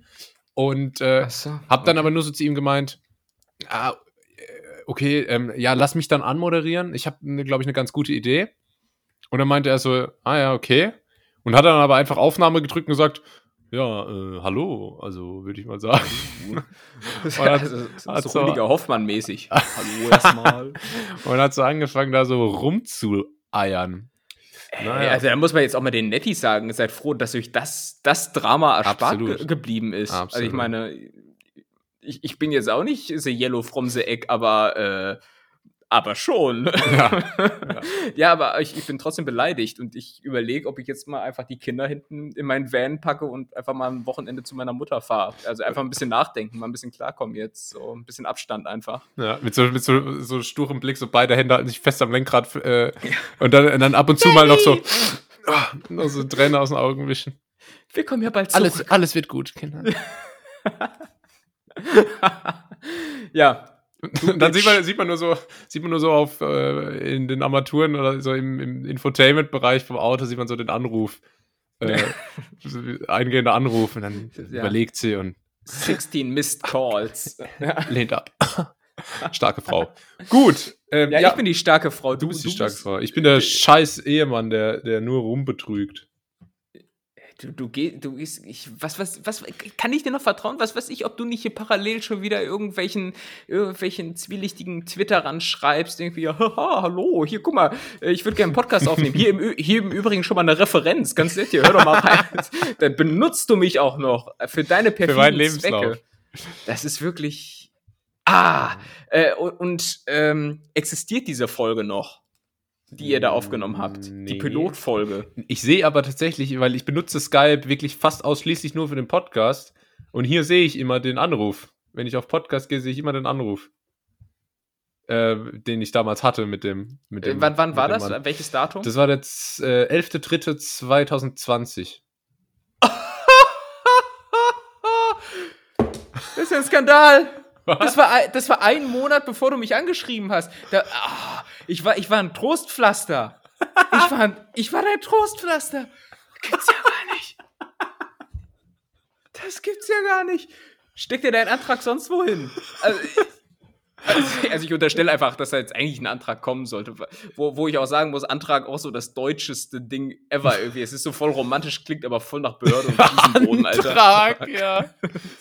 Und äh, so, hab dann okay. aber nur so zu ihm gemeint, ah, äh, okay, ähm, ja, lass mich dann anmoderieren. Ich habe, ne, glaube ich, eine ganz gute Idee. Und dann meinte er so, ah ja, okay. Und hat dann aber einfach Aufnahme gedrückt und gesagt, ja, äh, hallo, also würde ich mal sagen. hat, also, hat so Rüdiger Hoffmann-mäßig. hallo erstmal. Und hat so angefangen, da so rumzueiern. Naja. Also da muss man jetzt auch mal den Nettis sagen, seid froh, dass euch das, das Drama erspart ge geblieben ist. Absolut. Also ich meine, ich, ich bin jetzt auch nicht the Yellow from the Egg, aber äh, aber schon. Ja, ja. ja aber ich, ich, bin trotzdem beleidigt und ich überlege, ob ich jetzt mal einfach die Kinder hinten in meinen Van packe und einfach mal ein Wochenende zu meiner Mutter fahre. Also einfach ein bisschen nachdenken, mal ein bisschen klarkommen jetzt. So ein bisschen Abstand einfach. Ja, mit so, mit so, so sturem Blick, so beide Hände halten sich fest am Lenkrad äh, ja. und dann, dann ab und zu mal noch so, oh, noch so Tränen aus den Augen wischen. Wir kommen ja bald zurück. Alles, alles wird gut, Kinder. ja, dann sieht man, sieht man nur so, sieht man nur so auf äh, in den Armaturen oder so im, im Infotainment-Bereich vom Auto sieht man so den Anruf. Äh, eingehender Anruf und dann ja. überlegt sie und 16 Missed Calls. Lehnt ab. starke Frau. Gut. Ähm, ja, ja, ich bin die starke Frau. Du, du bist die starke Frau. Ich bin der scheiß Ehemann, der, der nur rumbetrügt du, du gehst, du gehst, ich, was, was, was, kann ich dir noch vertrauen? Was weiß ich, ob du nicht hier parallel schon wieder irgendwelchen, irgendwelchen zwielichtigen Twitterern schreibst, irgendwie, haha, hallo, hier, guck mal, ich würde gerne einen Podcast aufnehmen. Hier im, hier im Übrigen schon mal eine Referenz, ganz nett hier, hör doch mal rein. Dann benutzt du mich auch noch für deine perfiden für Zwecke. Das ist wirklich, ah, äh, und, ähm, existiert diese Folge noch? Die ihr da aufgenommen habt. Die Nee. Pilotfolge. Ich sehe aber tatsächlich, weil ich benutze Skype wirklich fast ausschließlich nur für den Podcast. Und hier sehe ich immer den Anruf. Wenn ich auf Podcast gehe, sehe ich immer den Anruf. Äh, den ich damals hatte mit dem. Mit Äh, dem wann wann mit war dem das? Mann. Welches Datum? Das war der äh, 11.3.2020. Das ist ja ein Skandal. Das war, ein- das war ein Monat, bevor du mich angeschrieben hast. Da, ah, ich, war, ich war ein Trostpflaster. Ich war, ein, ich war dein Trostpflaster. Gibt's ja gar nicht. Das gibt's ja gar nicht. Steck dir deinen Antrag sonst wohin? Also, also, also ich unterstelle einfach, dass da jetzt eigentlich ein Antrag kommen sollte, wo, wo ich auch sagen muss, Antrag auch so das deutscheste Ding ever irgendwie. Es ist so voll romantisch, klingt aber voll nach Behörde und Riesenboden, Alter. Antrag, ja.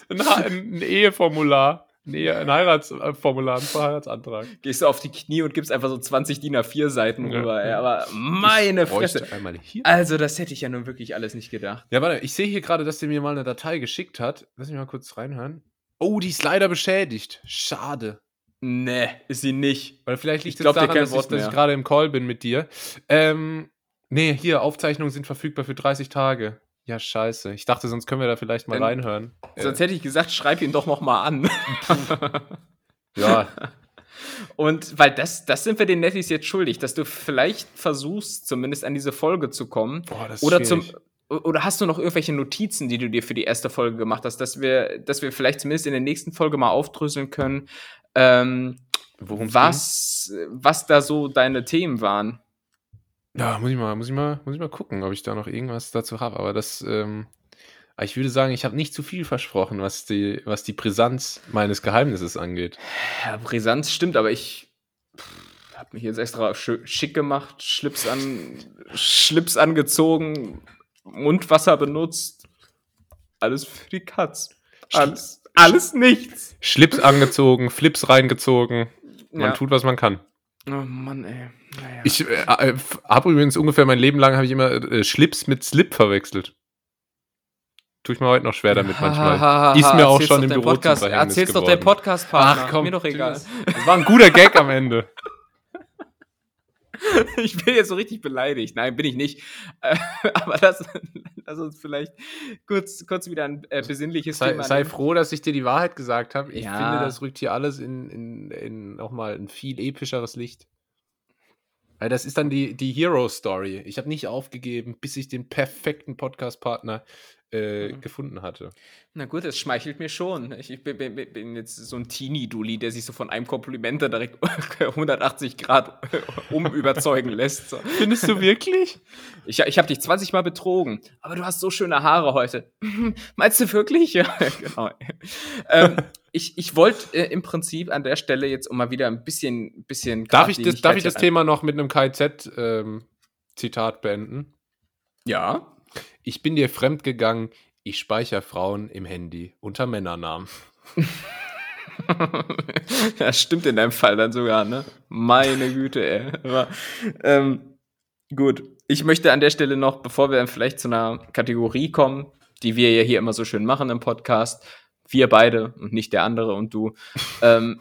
Ein, ein Eheformular. Ein, Ehe, ein Heiratsformular, ein Heiratsantrag. Gehst du auf die Knie und gibst einfach so 20 DIN A4 Seiten Ja. rüber, ey, aber meine Bräuchte Fresse. Einmal hier. Also, das hätte ich ja nun wirklich alles nicht gedacht. Ja, warte, ich sehe hier gerade, dass der mir mal eine Datei geschickt hat. Lass mich mal kurz reinhören. Oh, die ist leider beschädigt. Schade. Nee, ist sie nicht. Weil vielleicht liegt Ich es dir daran, dass, ich, dass ich gerade im Call bin mit dir. Ähm, nee, hier, Aufzeichnungen sind verfügbar für 30 Tage. Ja, scheiße. Ich dachte, sonst können wir da vielleicht mal Dann- reinhören. Sonst hätte ich gesagt, schreib ihn doch noch mal an. Ja, Und weil das, das sind wir den Nettis jetzt schuldig, dass du vielleicht versuchst, zumindest an diese Folge zu kommen. boah, das ist Oder zum schwierig. oder hast du noch irgendwelche Notizen, die du dir für die erste Folge gemacht hast, dass wir, dass wir vielleicht zumindest in der nächsten Folge mal aufdröseln können, ähm, was, was da so deine Themen waren? Ja, muss ich mal, muss ich mal, muss ich mal gucken, ob ich da noch irgendwas dazu habe. Aber das, ähm, ich würde sagen, ich habe nicht zu viel versprochen, was die, was die Brisanz meines Geheimnisses angeht. Ja, Brisanz stimmt, aber ich habe mich jetzt extra schick gemacht, Schlips an, Schlips angezogen, Mundwasser benutzt. Alles für die Katz. Alles, alles nichts. Schlips angezogen, Flips reingezogen. Man Ja. tut, was man kann. Oh Mann, ey. Naja. Ich äh, äh, habe übrigens ungefähr mein Leben lang habe ich immer äh, Schlips mit Slip verwechselt. Tue ich mir heute noch schwer damit manchmal. Ist mir auch schon doch im Büro Podcast, Erzähl's doch geworden. der Podcast-Partner. Ach komm, mir doch egal. Das war ein guter Gag am Ende. Ich bin jetzt so richtig beleidigt. Nein, bin ich nicht. Äh, Aber lass, lass uns vielleicht kurz, kurz wieder ein äh, besinnliches Sei, Thema sei nehmen. froh, dass ich dir die Wahrheit gesagt habe. Ich Ja. finde, das rückt hier alles in, in, in nochmal ein viel epischeres Licht. Weil das ist dann die, die Hero-Story. Ich habe nicht aufgegeben, bis ich den perfekten Podcast-Partner äh, Mhm. gefunden hatte. Na gut, das schmeichelt mir schon. Ich, bin, bin, bin jetzt so ein Teenie-Dulli, der sich so von einem Kompliment da direkt 180 Grad umüberzeugen lässt. So. Findest du wirklich? Ich, ich habe dich 20 Mal betrogen, aber du hast so schöne Haare heute. Meinst du wirklich? Ja, genau. ähm, ich ich wollte äh, im Prinzip an der Stelle jetzt um mal wieder ein bisschen, bisschen Darf ich das, darf ich das Thema noch mit einem KZ-Zitat beenden? hier- Ja. Ich bin dir fremd gegangen, ich speichere Frauen im Handy unter Männernamen. ja, stimmt in deinem Fall dann sogar, ne? Meine Güte, ey. Aber, ähm, gut. Ich möchte an der Stelle noch, bevor wir vielleicht zu einer Kategorie kommen, die wir ja hier immer so schön machen im Podcast, wir beide und nicht der andere und du, ähm,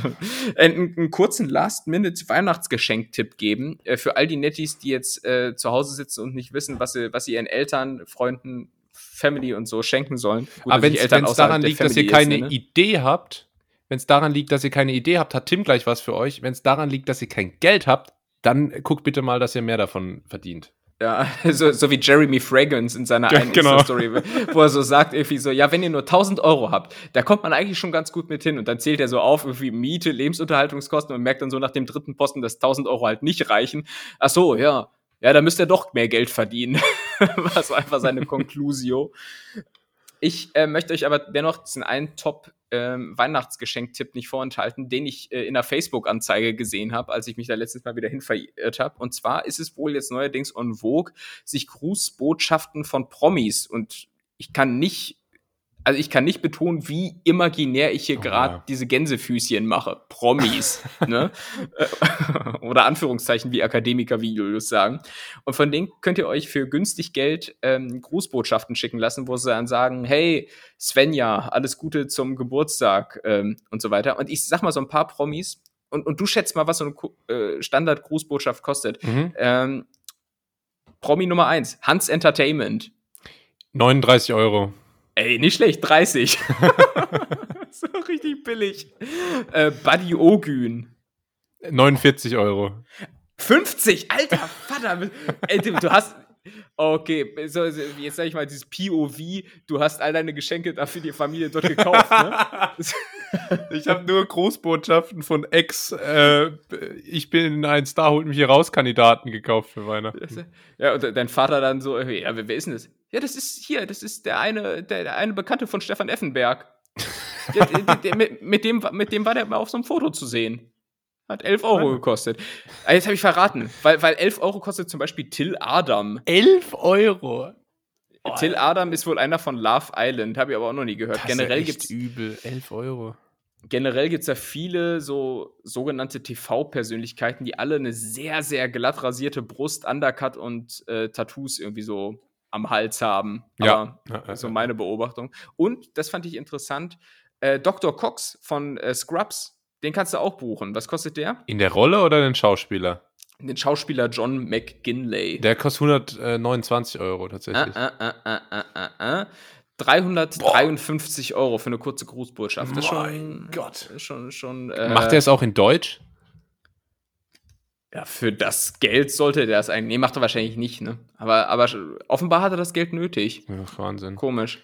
einen, einen kurzen Last-Minute-Weihnachtsgeschenk-Tipp geben äh, für all die Nettis, die jetzt äh, zu Hause sitzen und nicht wissen, was sie, was sie ihren Eltern, Freunden, Family und so schenken sollen. Gut, Aber wenn es daran liegt, dass ihr keine jetzt nenne. Idee habt, wenn es daran liegt, dass ihr keine Idee habt, hat Tim gleich was für euch. Wenn es daran liegt, dass ihr kein Geld habt, dann guckt bitte mal, dass ihr mehr davon verdient. Ja, so, so wie Jeremy Fragrance in seiner Ja, einen genau. Insta-Story, wo er so sagt, irgendwie so, ja, wenn ihr nur 1000 Euro habt, da kommt man eigentlich schon ganz gut mit hin. Und dann zählt er so auf, irgendwie Miete, Lebensunterhaltungskosten und merkt dann so nach dem dritten Posten, dass 1000 Euro halt nicht reichen. Ach so, ja. Ja, da müsst ihr doch mehr Geld verdienen. War so einfach seine Conclusio. Ich äh, möchte euch aber dennoch diesen einen Top ähm, Weihnachtsgeschenk-Tipp nicht vorenthalten, den ich äh, in der Facebook-Anzeige gesehen habe, als ich mich da letztens mal wieder hin verirrt habe. Und zwar ist es wohl jetzt neuerdings en vogue, sich Grußbotschaften von Promis und ich kann nicht, also ich kann nicht betonen, wie imaginär ich hier Oh, gerade ja. diese Gänsefüßchen mache. Promis, ne? Äh, Oder Anführungszeichen, wie Akademiker wie Julius sagen. Und von denen könnt ihr euch für günstig Geld ähm, Grußbotschaften schicken lassen, wo sie dann sagen, hey, Svenja, alles Gute zum Geburtstag ähm, und so weiter. Und ich sag mal so ein paar Promis, und, und du schätzt mal, was so eine äh, Standard-Grußbotschaft kostet. Mhm. Ähm, Promi Nummer 1, Hans Entertainment. 39 Euro. Ey, nicht schlecht, 30. so richtig billig. Äh, Buddy Ogün. 49 Euro. 50, alter Vater. Ey, du, du hast. Okay, so, jetzt sag ich mal, dieses POV, du hast all deine Geschenke dafür die Familie dort gekauft, ne? ich habe nur Großbotschaften von Ex, äh, ich bin ein Star, holt mich hier raus, Kandidaten gekauft für Weihnachten. Ja, und dein Vater dann so, ja, wer, wer ist denn das? Ja, das ist hier, das ist der eine, der, der eine Bekannte von Stefan Effenberg. der, der, der, mit, mit, dem, mit dem war der mal auf so einem Foto zu sehen. Hat 11 Euro gekostet. Ah, jetzt habe ich verraten, weil, weil 11 Euro kostet zum Beispiel Till Adam. 11 Euro? Oh, Till Adam ist wohl einer von Love Island, habe ich aber auch noch nie gehört. Das generell ist ja gibt's übel, 11 Euro. generell gibt's da viele so sogenannte TV-Persönlichkeiten, die alle eine sehr sehr glatt rasierte Brust, Undercut und äh, Tattoos irgendwie so am Hals haben. Ja. Aber Ja, so ja. meine Beobachtung. Und das fand ich interessant. Äh, Dr. Cox von äh, Scrubs, den kannst du auch buchen. Was kostet der? In der Rolle oder den Schauspieler? Den Schauspieler John McGinley. Der kostet 129 Euro tatsächlich. Äh, äh, äh, äh, äh, äh. 353 Euro für eine kurze Grußbotschaft. Das ist Mein schon, Gott. Schon, schon, äh, Macht er es auch in Deutsch? Ja, für das Geld sollte der es eigentlich. Nee, macht er wahrscheinlich nicht, ne? Aber, aber offenbar hat er das Geld nötig. Ach, Wahnsinn. Komisch.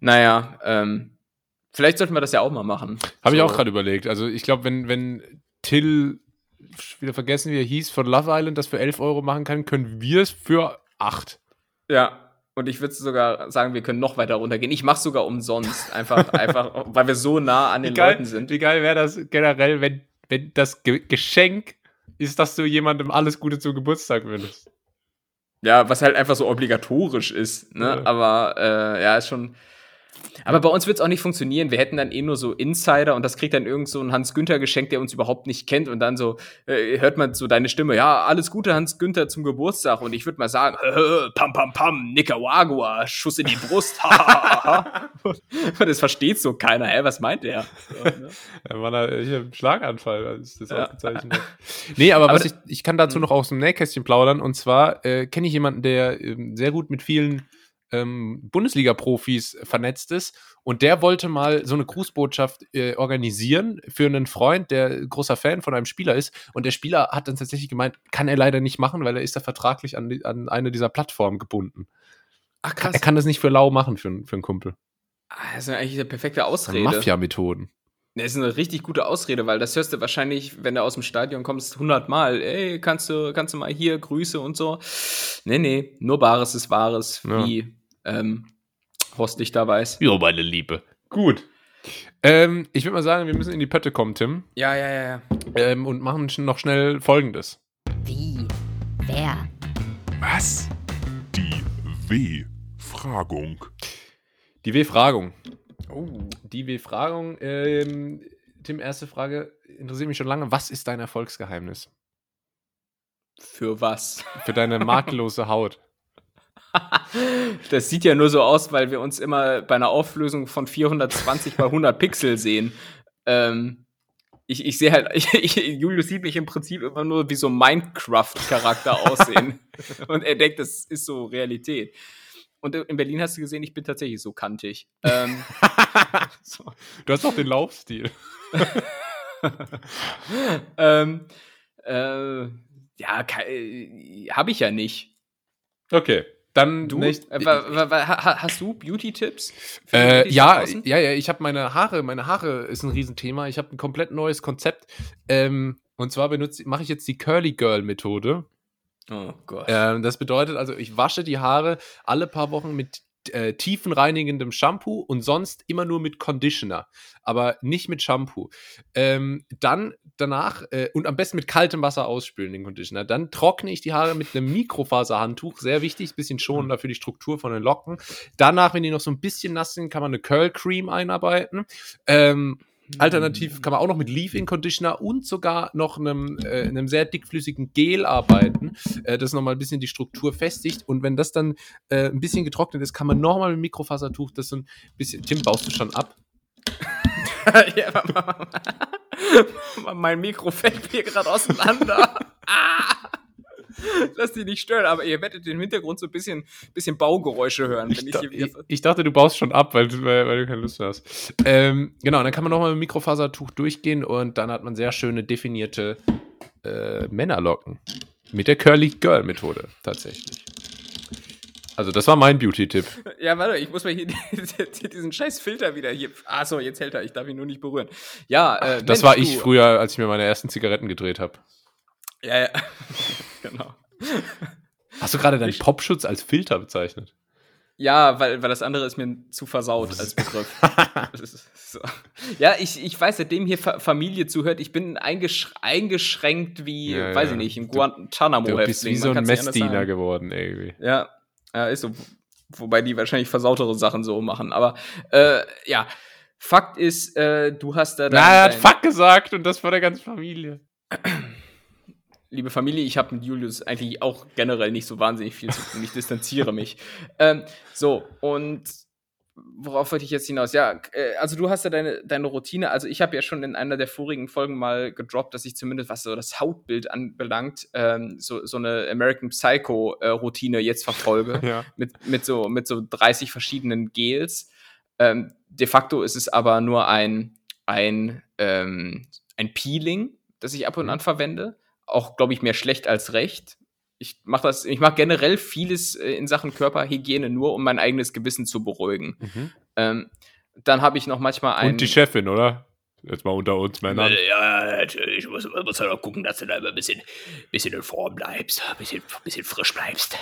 Naja, ähm, vielleicht sollten wir das ja auch mal machen. Habe ich So. auch gerade überlegt. Also ich glaube, wenn, wenn Till, wieder vergessen, wie er hieß, von Love Island das für 11 Euro machen kann, können wir es für 8. Ja. Und ich würde sogar sagen, wir können noch weiter runtergehen. Ich mache sogar umsonst. Einfach, einfach, weil wir so nah an den Leuten sind. wie geil wäre das generell, wenn, wenn das Ge Geschenk ist, dass du jemandem alles Gute zum Geburtstag wünschst. Ja, was halt einfach so obligatorisch ist, ne? Ja. Aber äh, ja, ist schon. Aber bei uns wird es auch nicht funktionieren. Wir hätten dann eh nur so Insider und das kriegt dann irgend so ein Hans-Günther geschenkt, der uns überhaupt nicht kennt. Und dann so äh, hört man so deine Stimme, ja, alles Gute, Hans-Günther, zum Geburtstag. Und ich würde mal sagen, äh, pam, pam, pam, Nicaragua, Schuss in die Brust. und das versteht so keiner. Hä, was meint der? So, ne? Ja, war da, ich hab einen Schlaganfall, als das Ja. aufgezeichnet habe. Nee, aber, Aber was ich, ich kann dazu noch aus dem Nähkästchen plaudern. Und zwar äh, kenne ich jemanden, der ähm, sehr gut mit vielen ähm, Bundesliga-Profis vernetzt ist. Und der wollte mal so eine Grußbotschaft äh, organisieren für einen Freund, der großer Fan von einem Spieler ist. Und der Spieler hat dann tatsächlich gemeint, kann er leider nicht machen, weil er ist da vertraglich an, die, an eine dieser Plattformen gebunden. Ach Er kann das nicht für lau machen für, einen- für einen Kumpel. Ah, Das ist eigentlich eine perfekte Ausrede. Mafia-Methoden. Das ist eine richtig gute Ausrede, weil das hörst du wahrscheinlich, wenn du aus dem Stadion kommst, hundertmal. Ey, kannst du, kannst du mal hier Grüße und so. Nee, nee, nur Bares ist Wahres, Ja. wie ähm, Horst Lichter weiß. Jo, meine Liebe. Gut. Ähm, ich würde mal sagen, wir müssen in die Pötte kommen, Tim. Ja, ja, ja, ja. ähm, und machen noch schnell Folgendes. Wie? Wer? Was? Die W-Fragung. Die W-Fragung. Oh, die W-Fragung. Ähm, Tim, erste Frage interessiert mich schon lange. Was ist dein Erfolgsgeheimnis Für was? für deine makellose Haut? Das sieht ja nur so aus, weil wir uns immer bei einer Auflösung von 420 bei 100 Pixel sehen. Ähm, ich, ich sehe halt, ich, ich, Julius sieht mich im Prinzip immer nur wie so ein Minecraft-Charakter aussehen. Und er denkt, das ist so Realität. Und in Berlin hast du gesehen, ich bin tatsächlich so kantig. Ähm, so. Du hast doch den Laufstil. ähm, äh, ja, habe ich ja nicht. Okay, dann Du? nächst- Äh, hast du Beauty-Tipps? Äh, ja, ja, ja, ich habe meine Haare, meine Haare ist ein Riesenthema. Ich habe ein komplett neues Konzept. Ähm, und zwar benutze, mache ich jetzt die Curly Girl Methode. Oh Gott. Ähm, das bedeutet also, ich wasche die Haare alle paar Wochen mit äh, tiefenreinigendem Shampoo und sonst immer nur mit Conditioner, aber nicht mit Shampoo. Ähm, dann danach äh, und am besten mit kaltem Wasser ausspülen, den Conditioner. Dann trockne ich die Haare mit einem Mikrofaserhandtuch, sehr wichtig, bisschen schonender für die Struktur von den Locken. Danach, wenn die noch so ein bisschen nass sind, kann man eine Curl Cream einarbeiten. Ähm, Alternativ kann man auch noch mit Leave-In Conditioner und sogar noch einem, äh, einem sehr dickflüssigen Gel arbeiten, äh, das nochmal ein bisschen die Struktur festigt. Und wenn das dann äh, ein bisschen getrocknet ist, kann man nochmal mit Mikrofasertuch das so ein bisschen. Tim, baust du schon ab? ja, mein Mikro fällt mir gerade auseinander. ah! Lass dich nicht stören, aber ihr werdet im Hintergrund so ein bisschen, bisschen Baugeräusche hören. Ich, ich, ich, ich, dachte, du baust schon ab, weil, weil, weil du keine Lust hast. Ähm, genau, dann kann man nochmal mit dem Mikrofasertuch durchgehen und dann hat man sehr schöne definierte äh, Männerlocken. Mit der Curly Girl Methode tatsächlich. Also, das war mein Beauty-Tipp. Ja, warte, ich muss mal hier diesen scheiß Filter wieder hier. Achso, jetzt hält er, ich darf ihn nur nicht berühren. Ja, äh, Das Mensch, war ich du. früher, als ich mir meine ersten Zigaretten gedreht habe. Ja, ja. Genau. Hast du gerade deinen Popschutz als Filter bezeichnet? Ja, weil, weil das andere ist mir zu versaut als Begriff. so. Ja, ich, ich weiß, seitdem hier Familie zuhört, ich bin eingesch eingeschränkt wie, ja, weiß ja. ich nicht, im Guantanamo-Häftling. Du bist wie so ein Messdiener geworden, irgendwie. Ja, ja, ist so. Wobei die wahrscheinlich versautere Sachen so machen. Aber äh, ja, Fakt ist, äh, du hast da. Na, er hat Fuck gesagt und das vor der ganzen Familie liebe Familie, ich habe mit Julius eigentlich auch generell nicht so wahnsinnig viel zu tun. Ich distanziere mich. Ähm, so, und worauf wollte ich jetzt hinaus? Ja, äh, also du hast ja deine, deine Routine. Also ich habe ja schon in einer der vorigen Folgen mal gedroppt, dass ich zumindest, was so das Hautbild anbelangt, ähm, so, so eine American Psycho-Routine jetzt verfolge. ja. mit, mit, so, mit so 30 verschiedenen Gels. Ähm, de facto ist es aber nur ein, ein, ähm, ein Peeling, das ich ab und an verwende auch, glaube ich, mehr schlecht als recht. Ich mache das, ich mache generell vieles äh, in Sachen Körperhygiene nur, um mein eigenes Gewissen zu beruhigen. Mhm. Ähm, dann habe ich noch manchmal ein. Und die Chefin, oder? Jetzt mal unter uns Männern. Ja, natürlich. Muss, muss halt auch gucken, dass du da immer ein bisschen, bisschen in Form bleibst, ein bisschen, bisschen frisch bleibst.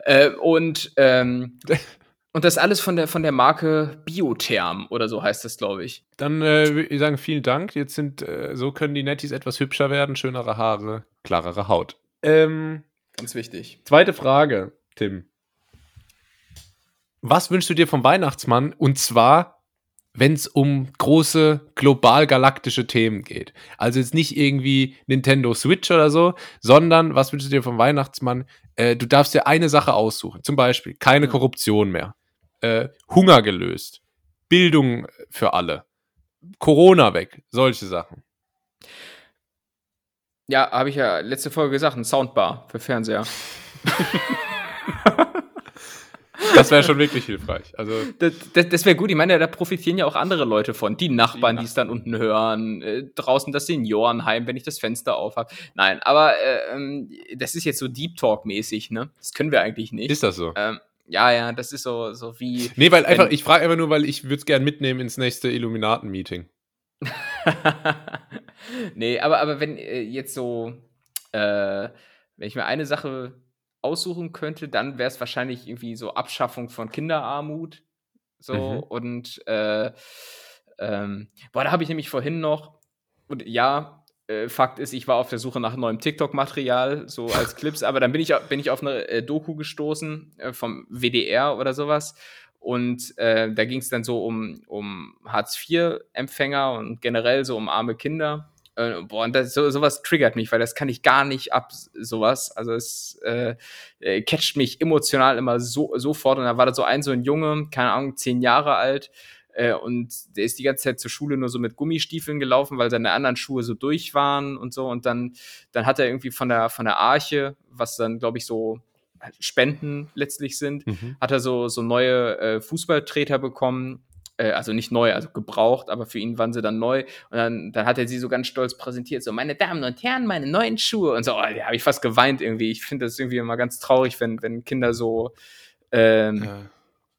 Äh, und ähm, Und das alles von der, von der Marke Biotherm oder so heißt das, glaube ich. Dann äh, würde ich sagen, vielen Dank. Jetzt sind, äh, so können die Netties etwas hübscher werden, schönere Haare, klarere Haut. Ähm, Ganz wichtig. Zweite Frage, Tim. Was wünschst du dir vom Weihnachtsmann? Und zwar, wenn es um große global-galaktische Themen geht. Also jetzt nicht irgendwie Nintendo Switch oder so, sondern was wünschst du dir vom Weihnachtsmann? Äh, du darfst dir eine Sache aussuchen. Zum Beispiel keine Korruption mehr äh, Hunger gelöst, Bildung für alle, Corona weg, solche Sachen. Ja, habe ich ja letzte Folge gesagt, ein Soundbar für Fernseher. Das wäre schon wirklich hilfreich. Also das, das, das wäre gut. Ich meine, da profitieren ja auch andere Leute von. Die Nachbarn, die es dann unten hören. Äh, draußen das Seniorenheim, wenn ich das Fenster auf habe. Nein, aber äh, ähm, das ist jetzt so Deep Talk-mäßig, ne? Das können wir eigentlich nicht. Ist das so? Ähm, ja, ja, das ist so, so wie. Nee, weil einfach, ich frage einfach nur, weil ich würde es gerne mitnehmen ins nächste Illuminaten-Meeting. nee, aber, aber wenn äh, jetzt so, äh, wenn ich mir eine Sache aussuchen könnte, dann wäre es wahrscheinlich irgendwie so Abschaffung von Kinderarmut. So mhm. und äh, ähm, boah, da habe ich nämlich vorhin noch, und ja, äh, Fakt ist, ich war auf der Suche nach neuem TikTok-Material, so als Clips, aber dann bin ich, bin ich auf eine äh, Doku gestoßen äh, vom WDR oder sowas. Und da ging es dann so um, um Hartz-IV-Empfänger und generell so um arme Kinder. Boah, und das, so, sowas triggert mich, weil das kann ich gar nicht ab, sowas. Also es catcht mich emotional immer so, sofort. Und da war da so ein, so ein Junge, keine Ahnung, zehn Jahre alt, äh, und der ist die ganze Zeit zur Schule nur so mit Gummistiefeln gelaufen, weil seine anderen Schuhe so durch waren und so. Und dann, dann hat er irgendwie von der, von der Arche, was dann, glaube ich, so Spenden letztlich sind, mhm. hat er so, so neue äh, Fußballtreter bekommen. Äh, also nicht neu, also gebraucht, aber für ihn waren sie dann neu. Und dann, dann hat er sie so ganz stolz präsentiert, so, meine Damen und Herren, meine neuen Schuhe. Und so, oh, da habe ich fast geweint irgendwie. Ich finde das irgendwie immer ganz traurig, wenn, wenn Kinder so ähm, ja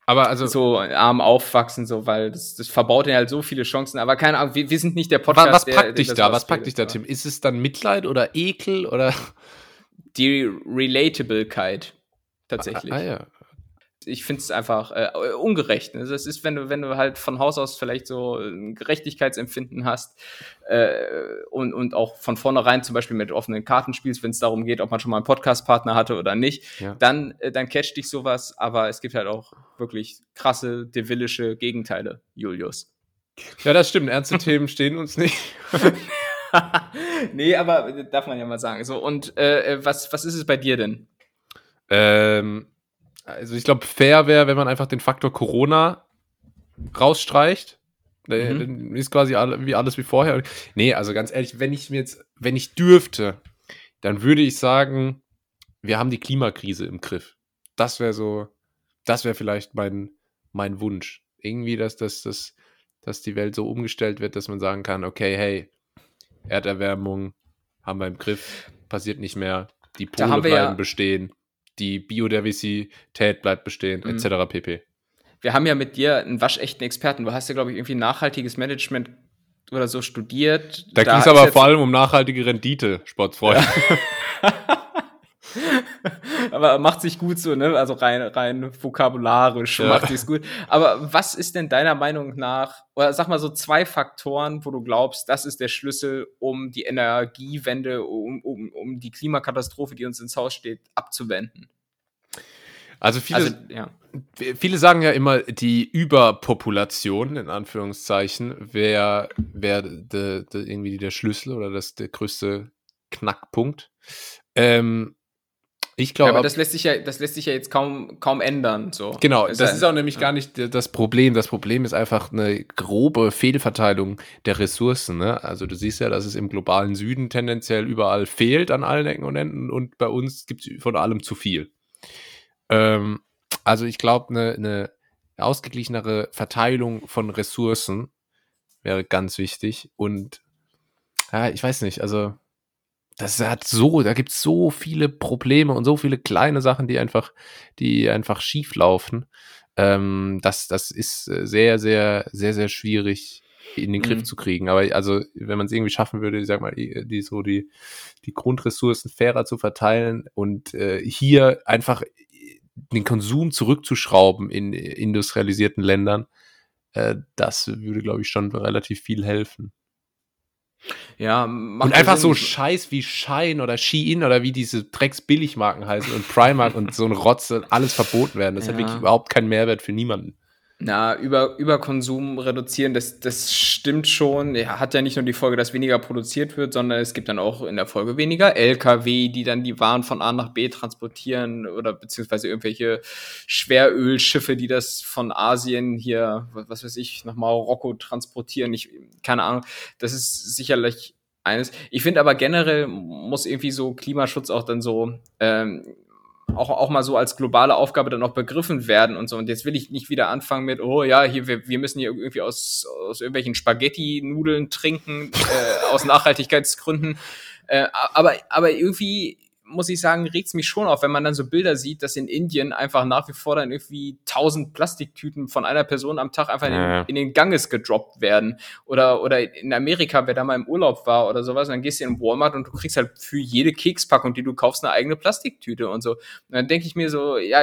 aber also so arm aufwachsen, so, weil das, das verbaut ja halt so viele Chancen. Aber keine Ahnung, wir, wir sind nicht der Podcast. Was, was packt der, dich da? Was packt dich da, Tim? Ist es dann Mitleid oder Ekel oder? Die Relatablekeit tatsächlich. Ah, ah ja ich finde es einfach äh, ungerecht. Ne? Das ist, wenn du, wenn du halt von Haus aus vielleicht so ein Gerechtigkeitsempfinden hast äh, und, und auch von vornherein zum Beispiel mit offenen Karten spielst, wenn es darum geht, ob man schon mal einen Podcast-Partner hatte oder nicht, ja. dann, äh, dann catcht dich sowas. Aber es gibt halt auch wirklich krasse, devillische Gegenteile, Julius. Ja, das stimmt. Ernste Themen stehen uns nicht. nee, aber darf man ja mal sagen. So, und äh, äh, was, was ist es bei dir denn? Ähm, also ich glaube, fair wäre, wenn man einfach den Faktor Corona rausstreicht. Dann Mhm. dann ist quasi wie alles wie vorher. Nee, also ganz ehrlich, wenn ich mir jetzt, wenn ich dürfte, dann würde ich sagen, wir haben die Klimakrise im Griff. Das wäre so, das wäre vielleicht mein, mein Wunsch. Irgendwie, dass, dass, dass, dass die Welt so umgestellt wird, dass man sagen kann, okay, hey, Erderwärmung haben wir im Griff, passiert nicht mehr, die Pole bleiben ja- bestehen, die Biodiversität bleibt bestehen, Mhm. etc. pp. Wir haben ja mit dir einen waschechten Experten. Du hast ja, glaube ich, irgendwie nachhaltiges Management oder so studiert. Da, ging es aber vor allem um nachhaltige Rendite, Sportfreunde. aber macht sich gut so, ne? Also rein, rein vokabularisch Ja. macht sich's gut. Aber was ist denn deiner Meinung nach, oder sag mal so zwei Faktoren, wo du glaubst, das ist der Schlüssel, um die Energiewende, um, um, um die Klimakatastrophe, die uns ins Haus steht, abzuwenden? Also viele, Also, ja. viele sagen ja immer, die Überpopulation, in Anführungszeichen, wäre wär de, de, irgendwie der Schlüssel oder das der größte Knackpunkt. Ähm, ich ja glaube, aber das lässt sich ja, das lässt sich ja jetzt kaum, kaum ändern. So. Genau, das sei- ist auch nämlich gar nicht das Problem. Das Problem ist einfach eine grobe Fehlverteilung der Ressourcen. Ne? Also du siehst ja, dass es im globalen Süden tendenziell überall fehlt an allen Ecken und Enden und bei uns gibt es von allem zu viel. Ähm, also ich glaube, eine, eine ausgeglichenere Verteilung von Ressourcen wäre ganz wichtig. Und ja, ich weiß nicht, also das hat so, da gibt es so viele Probleme und so viele kleine Sachen, die einfach, die einfach schief laufen. Ähm, das, das ist äh, sehr, sehr, sehr, sehr schwierig in den Griff Mhm. zu kriegen. Aber also, wenn man es irgendwie schaffen würde, ich sag mal, die, die so die, die Grundressourcen fairer zu verteilen und äh, hier einfach den Konsum zurückzuschrauben in industrialisierten Ländern, äh, das würde, glaube ich, schon relativ viel helfen. Ja, und einfach Sinn. so Scheiß wie Shine oder Shein oder wie diese Drecks-Billigmarken heißen und Primark und so ein Rotz alles verboten werden. Das hat Ja. wirklich überhaupt keinen Mehrwert für niemanden. Na, über, Überkonsum reduzieren, das, das stimmt schon. Ja, hat ja nicht nur die Folge, dass weniger produziert wird, sondern es gibt dann auch in der Folge weniger LKW, die dann die Waren von A nach B transportieren oder beziehungsweise irgendwelche Schwerölschiffe, die das von Asien hier, was, was weiß ich, nach Marokko transportieren. Ich, keine Ahnung. Das ist sicherlich eines. Ich finde aber generell muss irgendwie so Klimaschutz auch dann so ähm, auch, auch mal so als globale Aufgabe dann auch begriffen werden und so. Und jetzt will ich nicht wieder anfangen mit, oh ja, hier, wir, wir müssen hier irgendwie aus, aus irgendwelchen Spaghetti-Nudeln trinken, äh, aus Nachhaltigkeitsgründen. Äh, aber, aber irgendwie muss ich sagen, regt's mich schon auf, wenn man dann so Bilder sieht, dass in Indien einfach nach wie vor dann irgendwie tausend Plastiktüten von einer Person am Tag einfach in, Ja. den, in den Ganges gedroppt werden. Oder, oder in Amerika, wer da mal im Urlaub war oder sowas, dann gehst du in Walmart und du kriegst halt für jede Kekspackung, die du kaufst, eine eigene Plastiktüte und so. Und dann denke ich mir so, ja,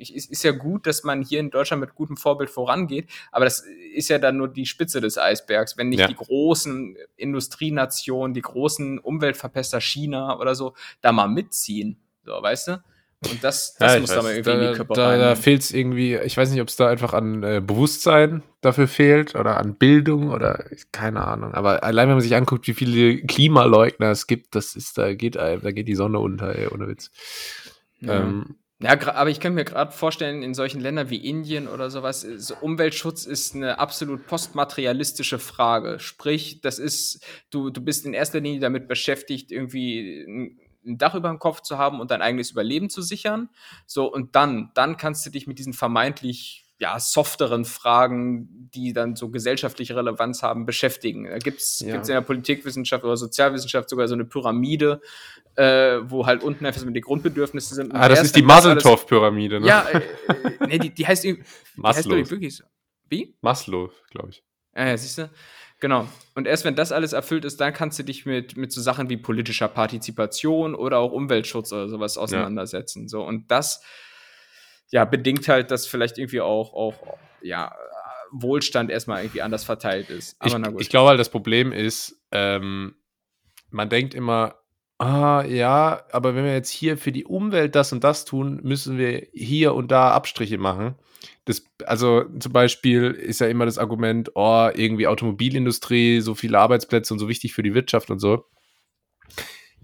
ich, es ist ja gut, dass man hier in Deutschland mit gutem Vorbild vorangeht, aber das ist ja dann nur die Spitze des Eisbergs, wenn nicht Ja. die großen Industrienationen, die großen Umweltverpester China oder so da mal mitziehen, so, weißt du? Und das, das Ja, muss da mal irgendwie in da, die Köpfe da, da fehlt es irgendwie, ich weiß nicht, ob es da einfach an äh, Bewusstsein dafür fehlt oder an Bildung oder keine Ahnung. Aber allein wenn man sich anguckt, wie viele Klimaleugner es gibt, das ist, da geht da geht die Sonne unter, ey, ohne Witz. Ja. Ähm, Ja, aber ich kann mir gerade vorstellen, in solchen Ländern wie Indien oder sowas, ist, Umweltschutz ist eine absolut postmaterialistische Frage. Sprich, das ist, du, du bist in erster Linie damit beschäftigt, irgendwie ein ein Dach über dem Kopf zu haben und dein eigenes Überleben zu sichern. So, und dann, dann kannst du dich mit diesen vermeintlich ja, softeren Fragen, die dann so gesellschaftliche Relevanz haben, beschäftigen. Da gibt's Ja. gibt's in der Politikwissenschaft oder Sozialwissenschaft sogar so eine Pyramide, äh, wo halt unten einfach so mit die Grundbedürfnisse sind. Ah, das ist die Maseltoff-Pyramide, ne? ja, äh, äh, nee, die, die heißt irgendwie. Die heißt, glaub Maslow. ich, wirklich so. Wie? Maslow, glaube ich. Ah, ja, siehst du? Genau. Und erst wenn das alles erfüllt ist, dann kannst du dich mit, mit so Sachen wie politischer Partizipation oder auch Umweltschutz oder sowas auseinandersetzen. So, und das ja, bedingt halt, dass vielleicht irgendwie auch, auch ja, Wohlstand erstmal irgendwie anders verteilt ist. Aber ich, na gut. ich glaube halt, das Problem ist, ähm, man denkt immer, ah ja, aber wenn wir jetzt hier für die Umwelt das und das tun, müssen wir hier und da Abstriche machen. Das, also zum Beispiel ist ja immer das Argument, oh, irgendwie Automobilindustrie, so viele Arbeitsplätze und so wichtig für die Wirtschaft und so.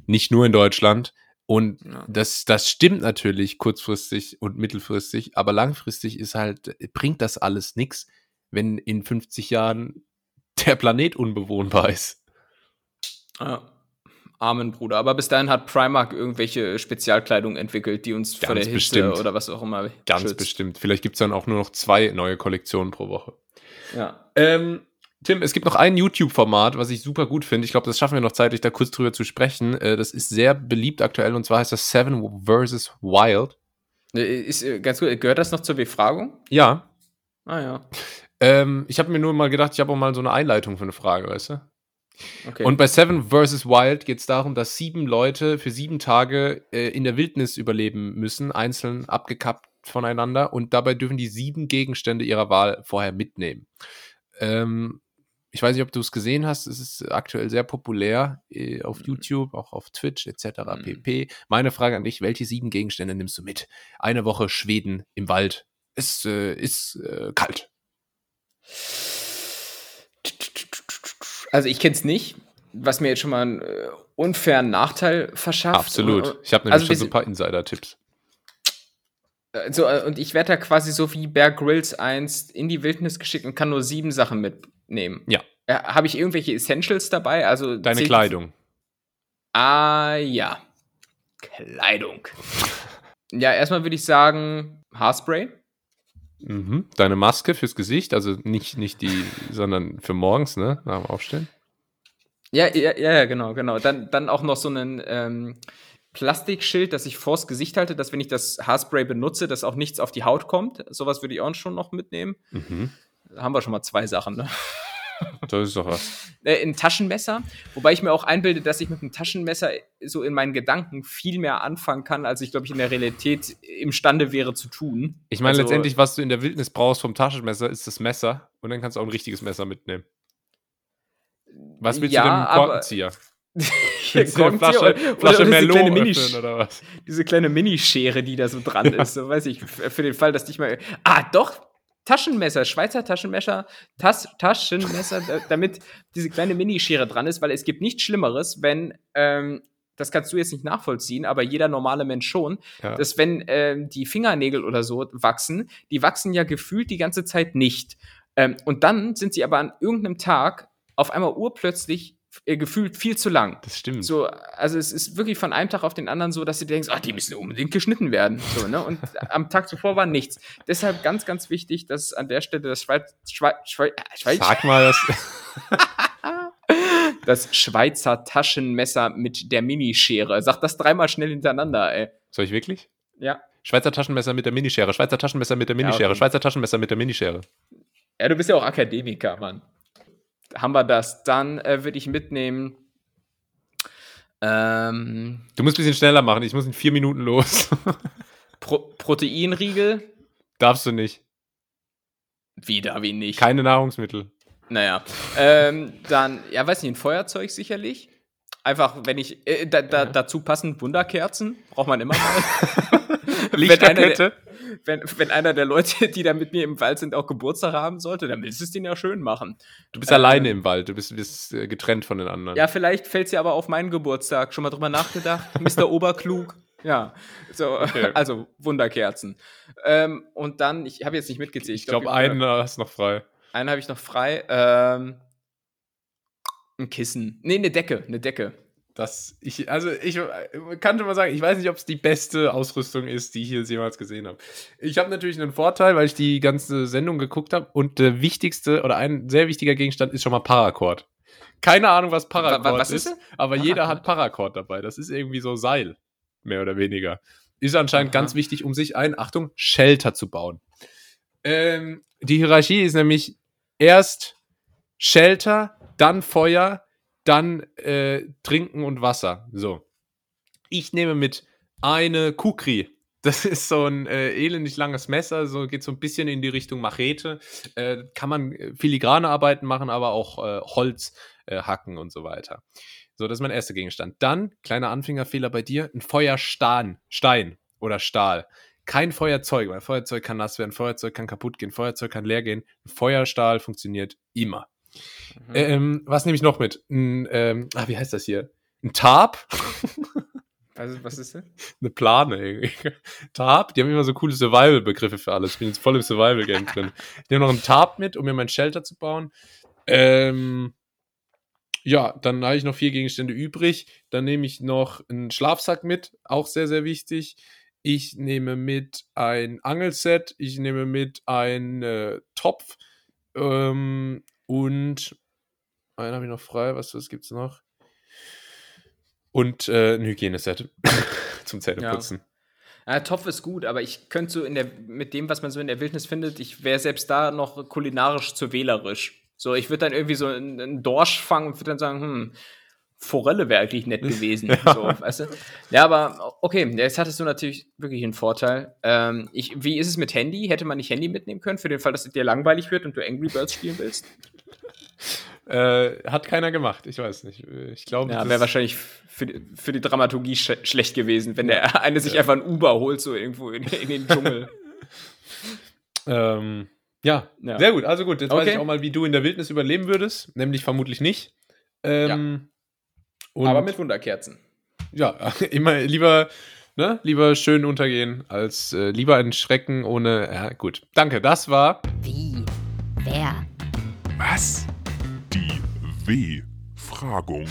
Nicht nur in Deutschland. Und Ja. das, das stimmt natürlich kurzfristig und mittelfristig, aber langfristig ist halt, bringt das alles nichts, wenn in 50 Jahren der Planet unbewohnbar ist. Ja. Armen Bruder. Aber bis dahin hat Primark irgendwelche Spezialkleidung entwickelt, die uns vor Ganz der Hitze bestimmt. oder was auch immer Ganz schützt. bestimmt. Vielleicht gibt es dann auch nur noch zwei neue Kollektionen pro Woche. Ja. Ähm, Tim, es gibt noch ein YouTube-Format, was ich super gut finde. Ich glaube, das schaffen wir noch zeitlich, da kurz drüber zu sprechen. Äh, das ist sehr beliebt aktuell und zwar heißt das Seven vs. Wild. Äh, Ist, äh, ganz gut. Gehört das noch zur Befragung? Ja. Ah ja. Ähm, ich habe mir nur mal gedacht, ich habe auch mal so eine Einleitung für eine Frage, weißt du? Okay. Und bei Seven vs. Wild geht es darum, dass sieben Leute für sieben Tage äh, in der Wildnis überleben müssen, einzeln abgekappt voneinander und dabei dürfen die sieben Gegenstände ihrer Wahl vorher mitnehmen. Ähm, ich weiß nicht, ob du es gesehen hast, es ist aktuell sehr populär äh, auf YouTube, auch auf Twitch etc. Mhm. pp. Meine Frage an dich, welche sieben Gegenstände nimmst du mit? Eine Woche Schweden im Wald. Es äh, ist äh, kalt. Also ich kenne es nicht, was mir jetzt schon mal einen äh, unfairen Nachteil verschafft. Absolut. Und, Ich habe nämlich also schon so ein paar Insider-Tipps. Äh, so, äh, und ich werde da quasi so wie Bear Grylls einst in die Wildnis geschickt und kann nur sieben Sachen mitnehmen. Ja. Äh, Habe ich irgendwelche Essentials dabei? Also Deine Kleidung. Ah ja. Kleidung. ja, erstmal würde ich sagen Haarspray. Mhm. Deine Maske fürs Gesicht, also nicht, nicht die, sondern für morgens, ne? Nach dem Aufstehen. Ja, ja, ja, genau, genau. Dann, dann auch noch so ein ähm, Plastikschild, das ich vors Gesicht halte, dass wenn ich das Haarspray benutze, dass auch nichts auf die Haut kommt. Sowas würde ich auch schon noch mitnehmen. Mhm. Haben wir schon mal zwei Sachen, ne? Das ist doch was. Äh, ein Taschenmesser, wobei ich mir auch einbilde, dass ich mit dem Taschenmesser so in meinen Gedanken viel mehr anfangen kann, als ich, glaube ich, in der Realität imstande wäre zu tun. Ich meine, Also- letztendlich, was du in der Wildnis brauchst vom Taschenmesser, ist das Messer und dann kannst du auch ein richtiges Messer mitnehmen. Was willst Ja, du denn mit dem aber- Korkenzieher? Hier kommt hier, Flasche, oder- Flasche oder diese kleine Mini- öffnen oder was? diese kleine Minischere, die da so dran ist, so weiß ich, für den Fall, dass dich mal. Ah, doch! Taschenmesser, Schweizer Taschenmesser, Tas Taschenmesser, da- damit diese kleine Minischere dran ist, weil es gibt nichts Schlimmeres, wenn, ähm, das kannst du jetzt nicht nachvollziehen, aber jeder normale Mensch schon, Ja. dass wenn ähm, die Fingernägel oder so wachsen, die wachsen ja gefühlt die ganze Zeit nicht. Ähm, und dann sind sie aber an irgendeinem Tag auf einmal urplötzlich äh, gefühlt viel zu lang. Das stimmt. So, also es ist wirklich von einem Tag auf den anderen so, dass du denkst, ah, die müssen unbedingt geschnitten werden. So, ne? Und am Tag zuvor war nichts. Deshalb ganz, ganz wichtig, dass an der Stelle das Schweiz, Schweiz, Schweiz, Schweiz, Sag mal, das, das Schweizer Taschenmesser mit der Minischere. Sag das dreimal schnell hintereinander, ey. soll ich wirklich? Ja. Schweizer Taschenmesser mit der Minischere, Schweizer Taschenmesser mit der Minischere, okay. Schweizer Taschenmesser mit der Minischere. Ja, du bist ja auch Akademiker, Mann. Haben wir das. Dann äh, würde ich mitnehmen. Ähm, Du musst ein bisschen schneller machen, ich muss in vier Minuten los. Pro Proteinriegel. Darfst du nicht. Wieder wie nicht. Keine Nahrungsmittel. Naja. ähm, dann, ja, weiß nicht, ein Feuerzeug sicherlich. Einfach, wenn ich, äh, da, da, dazu passend Wunderkerzen, braucht man immer mal. Lichterkette. Wenn, wenn einer der Leute, die da mit mir im Wald sind, auch Geburtstag haben sollte, dann willst du es denen ja schön machen. Du bist Ähm, alleine im Wald, du bist, bist äh, getrennt von den anderen. Ja, vielleicht fällt es ja aber auf meinen Geburtstag. Schon mal drüber nachgedacht? Mr. Oberklug. Ja, so, Okay. also Wunderkerzen. Ähm, und dann, ich habe jetzt nicht mitgezählt. ich glaube, wir- einen äh, hast noch frei. Einen habe ich noch frei. Ähm, ein Kissen. Nee, eine Decke. Eine Decke. Das, ich, also ich äh, kann schon mal sagen, ich weiß nicht, ob es die beste Ausrüstung ist, die ich jetzt jemals gesehen habe. Ich habe natürlich einen Vorteil, weil ich die ganze Sendung geguckt habe und der wichtigste oder ein sehr wichtiger Gegenstand ist schon mal Paracord. Keine Ahnung, was Paracord Wa- wa- was ist, ist er? aber jeder Paracord. hat Paracord dabei. Das ist irgendwie so Seil, mehr oder weniger. Ist anscheinend Aha. ganz wichtig, um sich ein, Achtung, Shelter zu bauen. Ähm, die Hierarchie ist nämlich erst Shelter, dann Feuer, dann äh, Trinken und Wasser. So. Ich nehme mit eine Kukri. Das ist so ein äh, elendig langes Messer, so geht so ein bisschen in die Richtung Machete. Äh, kann man äh, filigrane Arbeiten machen, aber auch äh, Holz äh, hacken und so weiter. So, das ist mein erster Gegenstand. Dann, kleiner Anfängerfehler bei dir, ein Feuerstein, Stein oder Stahl. Kein Feuerzeug, weil Feuerzeug kann nass werden, Feuerzeug kann kaputt gehen, Feuerzeug kann leer gehen. Feuerstahl funktioniert immer. Mhm. Ähm, was nehme ich noch mit? Ein, ähm, ah, wie heißt das hier? Ein Tarp? Also, was ist denn? Eine Plane irgendwie. Tarp, die haben immer so coole Survival-Begriffe für alles. Ich bin jetzt voll im Survival-Game drin. Ich nehme noch einen Tarp mit, um mir mein Shelter zu bauen. Ähm, ja, dann habe ich noch vier Gegenstände übrig. Dann nehme ich noch einen Schlafsack mit, auch sehr, sehr wichtig. Ich nehme mit ein Angelset, ich nehme mit ein äh, Topf ähm, und einen habe ich noch frei. Was, was gibt es noch? Und äh, ein Hygieneset zum Zähneputzen. Ja. ja. Topf ist gut, aber ich könnte so in der, mit dem, was man so in der Wildnis findet, ich wäre selbst da noch kulinarisch zu wählerisch. So, ich würde dann irgendwie so einen, einen Dorsch fangen und würde dann sagen, hm, Forelle wäre eigentlich nett gewesen. ja. So, weißt du? Ja, aber okay, jetzt hattest du natürlich wirklich einen Vorteil. Ähm, ich, wie ist es mit Handy? Hätte man nicht Handy mitnehmen können, für den Fall, dass es dir langweilig wird und du Angry Birds spielen willst? Äh, hat keiner gemacht, ich weiß nicht. Ich glaube. Ja, wäre wahrscheinlich für, die, für die Dramaturgie sch schlecht gewesen, wenn der eine sich ja. einfach ein Uber holt, so irgendwo in, in den Dschungel. ähm, ja. ja. sehr gut. Also gut, jetzt okay. weiß ich auch mal, wie du in der Wildnis überleben würdest. Nämlich vermutlich nicht. Ähm, ja. Aber mit Wunderkerzen. Ja, immer lieber, ne, lieber schön untergehen, als äh, lieber ein Schrecken ohne. Ja, gut. Danke, das war. Wie? Wer? Was? W-Fragung.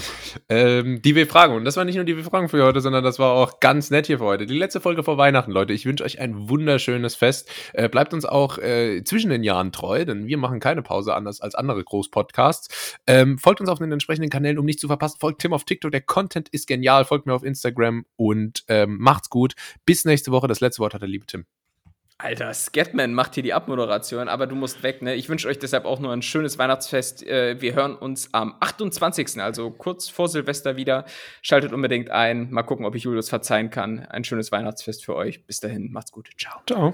Ähm, die W-Fragung. Und das war nicht nur die W-Fragung für heute, sondern das war auch ganz nett hier für heute. Die letzte Folge vor Weihnachten, Leute. Ich wünsche euch ein wunderschönes Fest. Äh, bleibt uns auch äh, zwischen den Jahren treu, denn wir machen keine Pause anders als andere Großpodcasts. Ähm, folgt uns auf den entsprechenden Kanälen, um nichts zu verpassen. Folgt Tim auf TikTok. Der Content ist genial. Folgt mir auf Instagram und ähm, macht's gut. Bis nächste Woche. Das letzte Wort hat der liebe Tim. Alter, Scatman macht hier die Abmoderation, aber du musst weg, ne? Ich wünsche euch deshalb auch nur ein schönes Weihnachtsfest. Äh, wir hören uns am 28., also kurz vor Silvester wieder. Schaltet unbedingt ein. Mal gucken, ob ich Julius verzeihen kann. Ein schönes Weihnachtsfest für euch. Bis dahin, macht's gut. Ciao. Ciao.